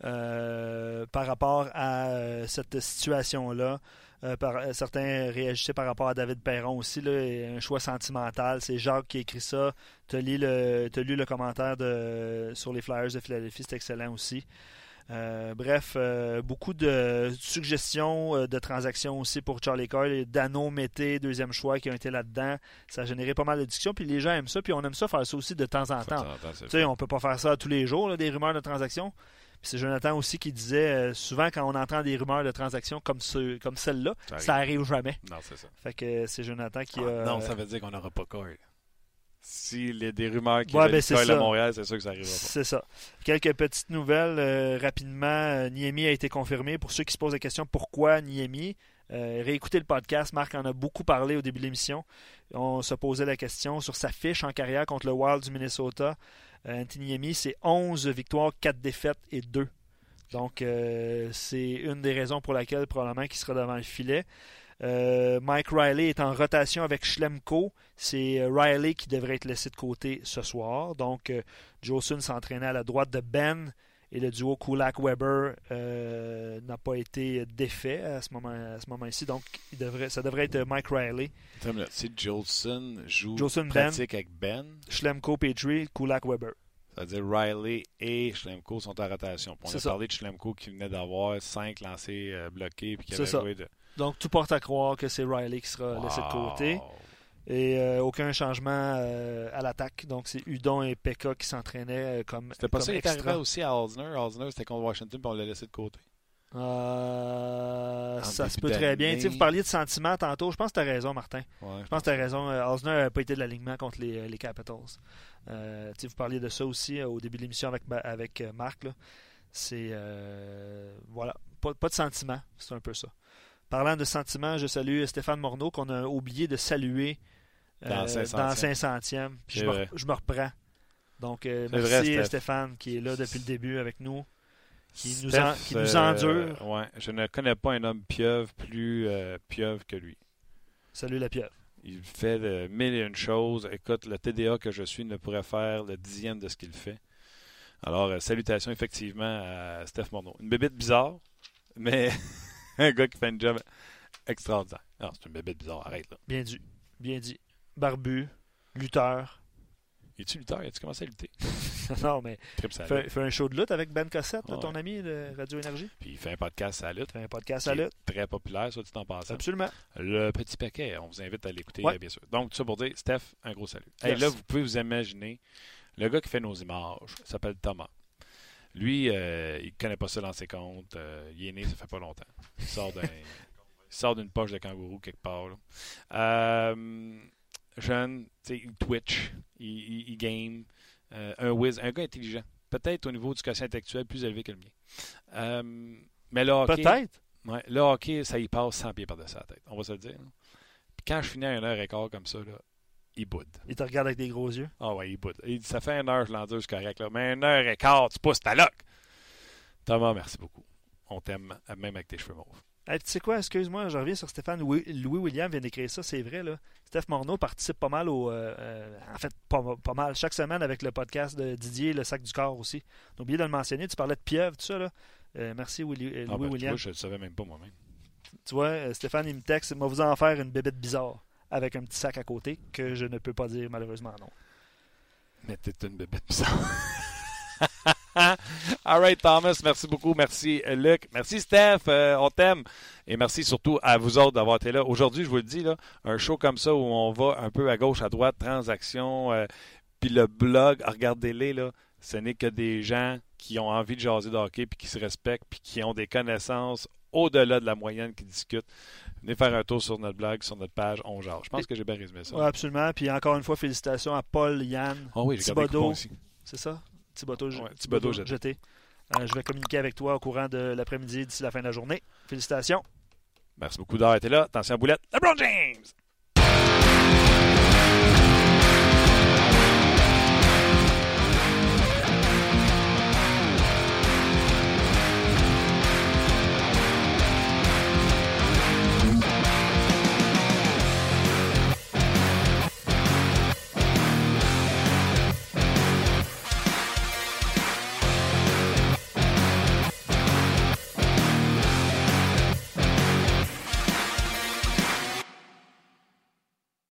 par rapport à cette situation-là. Euh, euh, certains réagissaient par rapport à David Perron aussi, là, un choix sentimental. C'est Jacques qui a écrit ça. Tu as, lu le commentaire de, sur les Flyers de Philadelphie, c'est excellent aussi. Euh, bref, beaucoup de suggestions de transactions aussi pour Charlie Coyle. Dano Mété, deuxième choix, qui ont été là-dedans. Ça a généré pas mal de discussions. Puis les gens aiment ça. Puis on aime ça faire ça aussi de temps en temps. Tu sais, on peut pas faire ça tous les jours, des rumeurs de transactions c'est Jonathan aussi qui disait euh, souvent quand on entend des rumeurs de transactions comme, ce, comme celle-là, ça, arrive jamais. Non, c'est ça. Fait que c'est Jonathan qui ah, a. Non, ça veut dire qu'on n'aura pas Coyle. S'il y a des rumeurs qui ouais, ben Coyle à Montréal, c'est sûr que ça arrivera pas. C'est ça. Quelques petites nouvelles euh, rapidement. Euh, Niemi a été confirmé. Pour ceux qui se posent la question pourquoi Niemi, réécoutez le podcast. Marc en a beaucoup parlé au début de l'émission. On se posait la question sur sa fiche en carrière contre le Wild du Minnesota. Euh, Anthony Yemi, c'est 11 victoires, 4 défaites et 2. Donc, euh, c'est une des raisons pour laquelle probablement qu'il sera devant le filet. Euh, Mike Riley est en rotation avec Schlemko. C'est Riley qui devrait être laissé de côté ce soir. Donc, Josun s'entraînait à la droite de Ben et le duo Kulak-Weber n'a pas été défait à ce moment, à ce moment-ci. Donc, il devrait, ça devrait être Mike Riley. Si Jolson joue Jolson pratique ben, avec Ben? Schlemko, Petrie, Kulak-Weber. C'est-à-dire Riley et Schlemko sont en rotation. on a parlé de Schlemko qui venait d'avoir cinq lancés euh, bloqués. Puis qui avait joué de... Donc tout porte à croire que c'est Riley qui sera laissé de côté. Et euh, aucun changement euh, à l'attaque. Donc c'est Udon et Pekka qui s'entraînaient comme. C'était pas ça qui arrivé aussi à Osner. Osner c'était contre Washington puis on l'a laissé de côté. Euh, ça se peut très bien. vous parliez de sentiments tantôt. Je pense que tu as raison, Martin. je pense que tu as raison. Osner n'a pas été de l'alignement contre les, les Capitals. Euh, vous parliez de ça aussi euh, au début de l'émission avec, avec euh, Marc. C'est. voilà. Pas, de sentiments. C'est un peu ça. Parlant de sentiments, je salue Stéphane Morneau qu'on a oublié de saluer dans 500e. Puis je me, je me, reprends. Donc, merci Stéphane qui est là depuis le début avec nous qui nous, qui nous endure. ouais, je ne connais pas un homme pieuvre plus pieuvre que lui. Salut la pieuvre. Il fait de mille et une choses. Écoute, le TDA que je suis ne pourrait faire le dixième de ce qu'il fait. Alors, euh, salutations effectivement à Steph Morneau. Une bébête bizarre, mais un gars qui fait un job extraordinaire. Non, c'est une bébête bizarre, arrête là. Bien dit. Bien dit. Barbu, lutteur, es-tu lutteur? As-tu commencé à lutter? non, mais fait, fait, un show de lutte avec Ben Cossette, ton ami de Radio Énergie. Puis il fait un podcast à lutte. Fait un podcast à lutte. Très populaire, soit tu t'en passes. Absolument. Le petit paquet, on vous invite à l'écouter, bien sûr. Donc, tout ça pour dire, Steph, un gros salut. Et là, vous pouvez vous imaginer, le gars qui fait nos images s'appelle Thomas. Lui, euh, il ne connaît pas ça dans ses comptes. Euh, il est né, ça fait pas longtemps. Il sort d'un. sort d'une poche de kangourou quelque part. Euh, jeune, il Twitch, il, game, euh, un whiz, un gars intelligent. Peut-être au niveau du quotient intellectuel plus élevé que le mien. Euh, mais le hockey. Peut-être. Ouais, le hockey, ça y passe 100 pieds par-dessus la tête. On va se le dire. Puis quand je finis à une heure et quart comme ça, là, il boude. Il te regarde avec des gros yeux. Ah ouais, il boude. Il dit, ça fait une heure, je l'endure, c'est correct. Là. Mais une heure et quart, tu pousses ta loque. Thomas, merci beaucoup. On t'aime, même avec tes cheveux mauves. Hey, tu sais quoi, excuse-moi, je reviens sur Stéphane. Louis, Louis William vient d'écrire ça, c'est vrai. Là. Steph Morneau participe pas mal au. euh, euh, en fait, pas, pas mal. Chaque semaine avec le podcast de Didier, le sac du corps aussi. T'as oublié de le mentionner. Tu parlais de pieuvre, tout ça. Là. Euh, merci, Willi- euh, Ah, Louis ben, William. vois, je ne le savais même pas moi-même. Tu vois, Stéphane, il me texte, il va vous en faire une bébête bizarre avec un petit sac à côté que je ne peux pas dire malheureusement non. Mais t'es une bébête bizarre. All right, Thomas, merci beaucoup. Merci, Luc. Merci, Steph. euh, on t'aime. Et merci surtout à vous autres d'avoir été là. Aujourd'hui, je vous le dis, là, un show comme ça où on va un peu à gauche, à droite, transactions, euh, puis le blog, regardez-les, là. Ce n'est que des gens qui ont envie de jaser de hockey, puis qui se respectent, puis qui ont des connaissances au-delà de la moyenne, qui discutent. Venez faire un tour sur notre blog, sur notre page, on jase. Je pense que j'ai bien résumé ça. Ouais, absolument. Puis encore une fois, félicitations à Paul, Yann, Oh oui, Thibodeau. c'est ça? Thibodeau, Ouais, Thibodeau jeté. jeté. Euh, je vais communiquer avec toi au courant de l'après-midi d'ici la fin de la journée. Félicitations. Merci beaucoup d'avoir été là. Attention à boulette. LeBron James!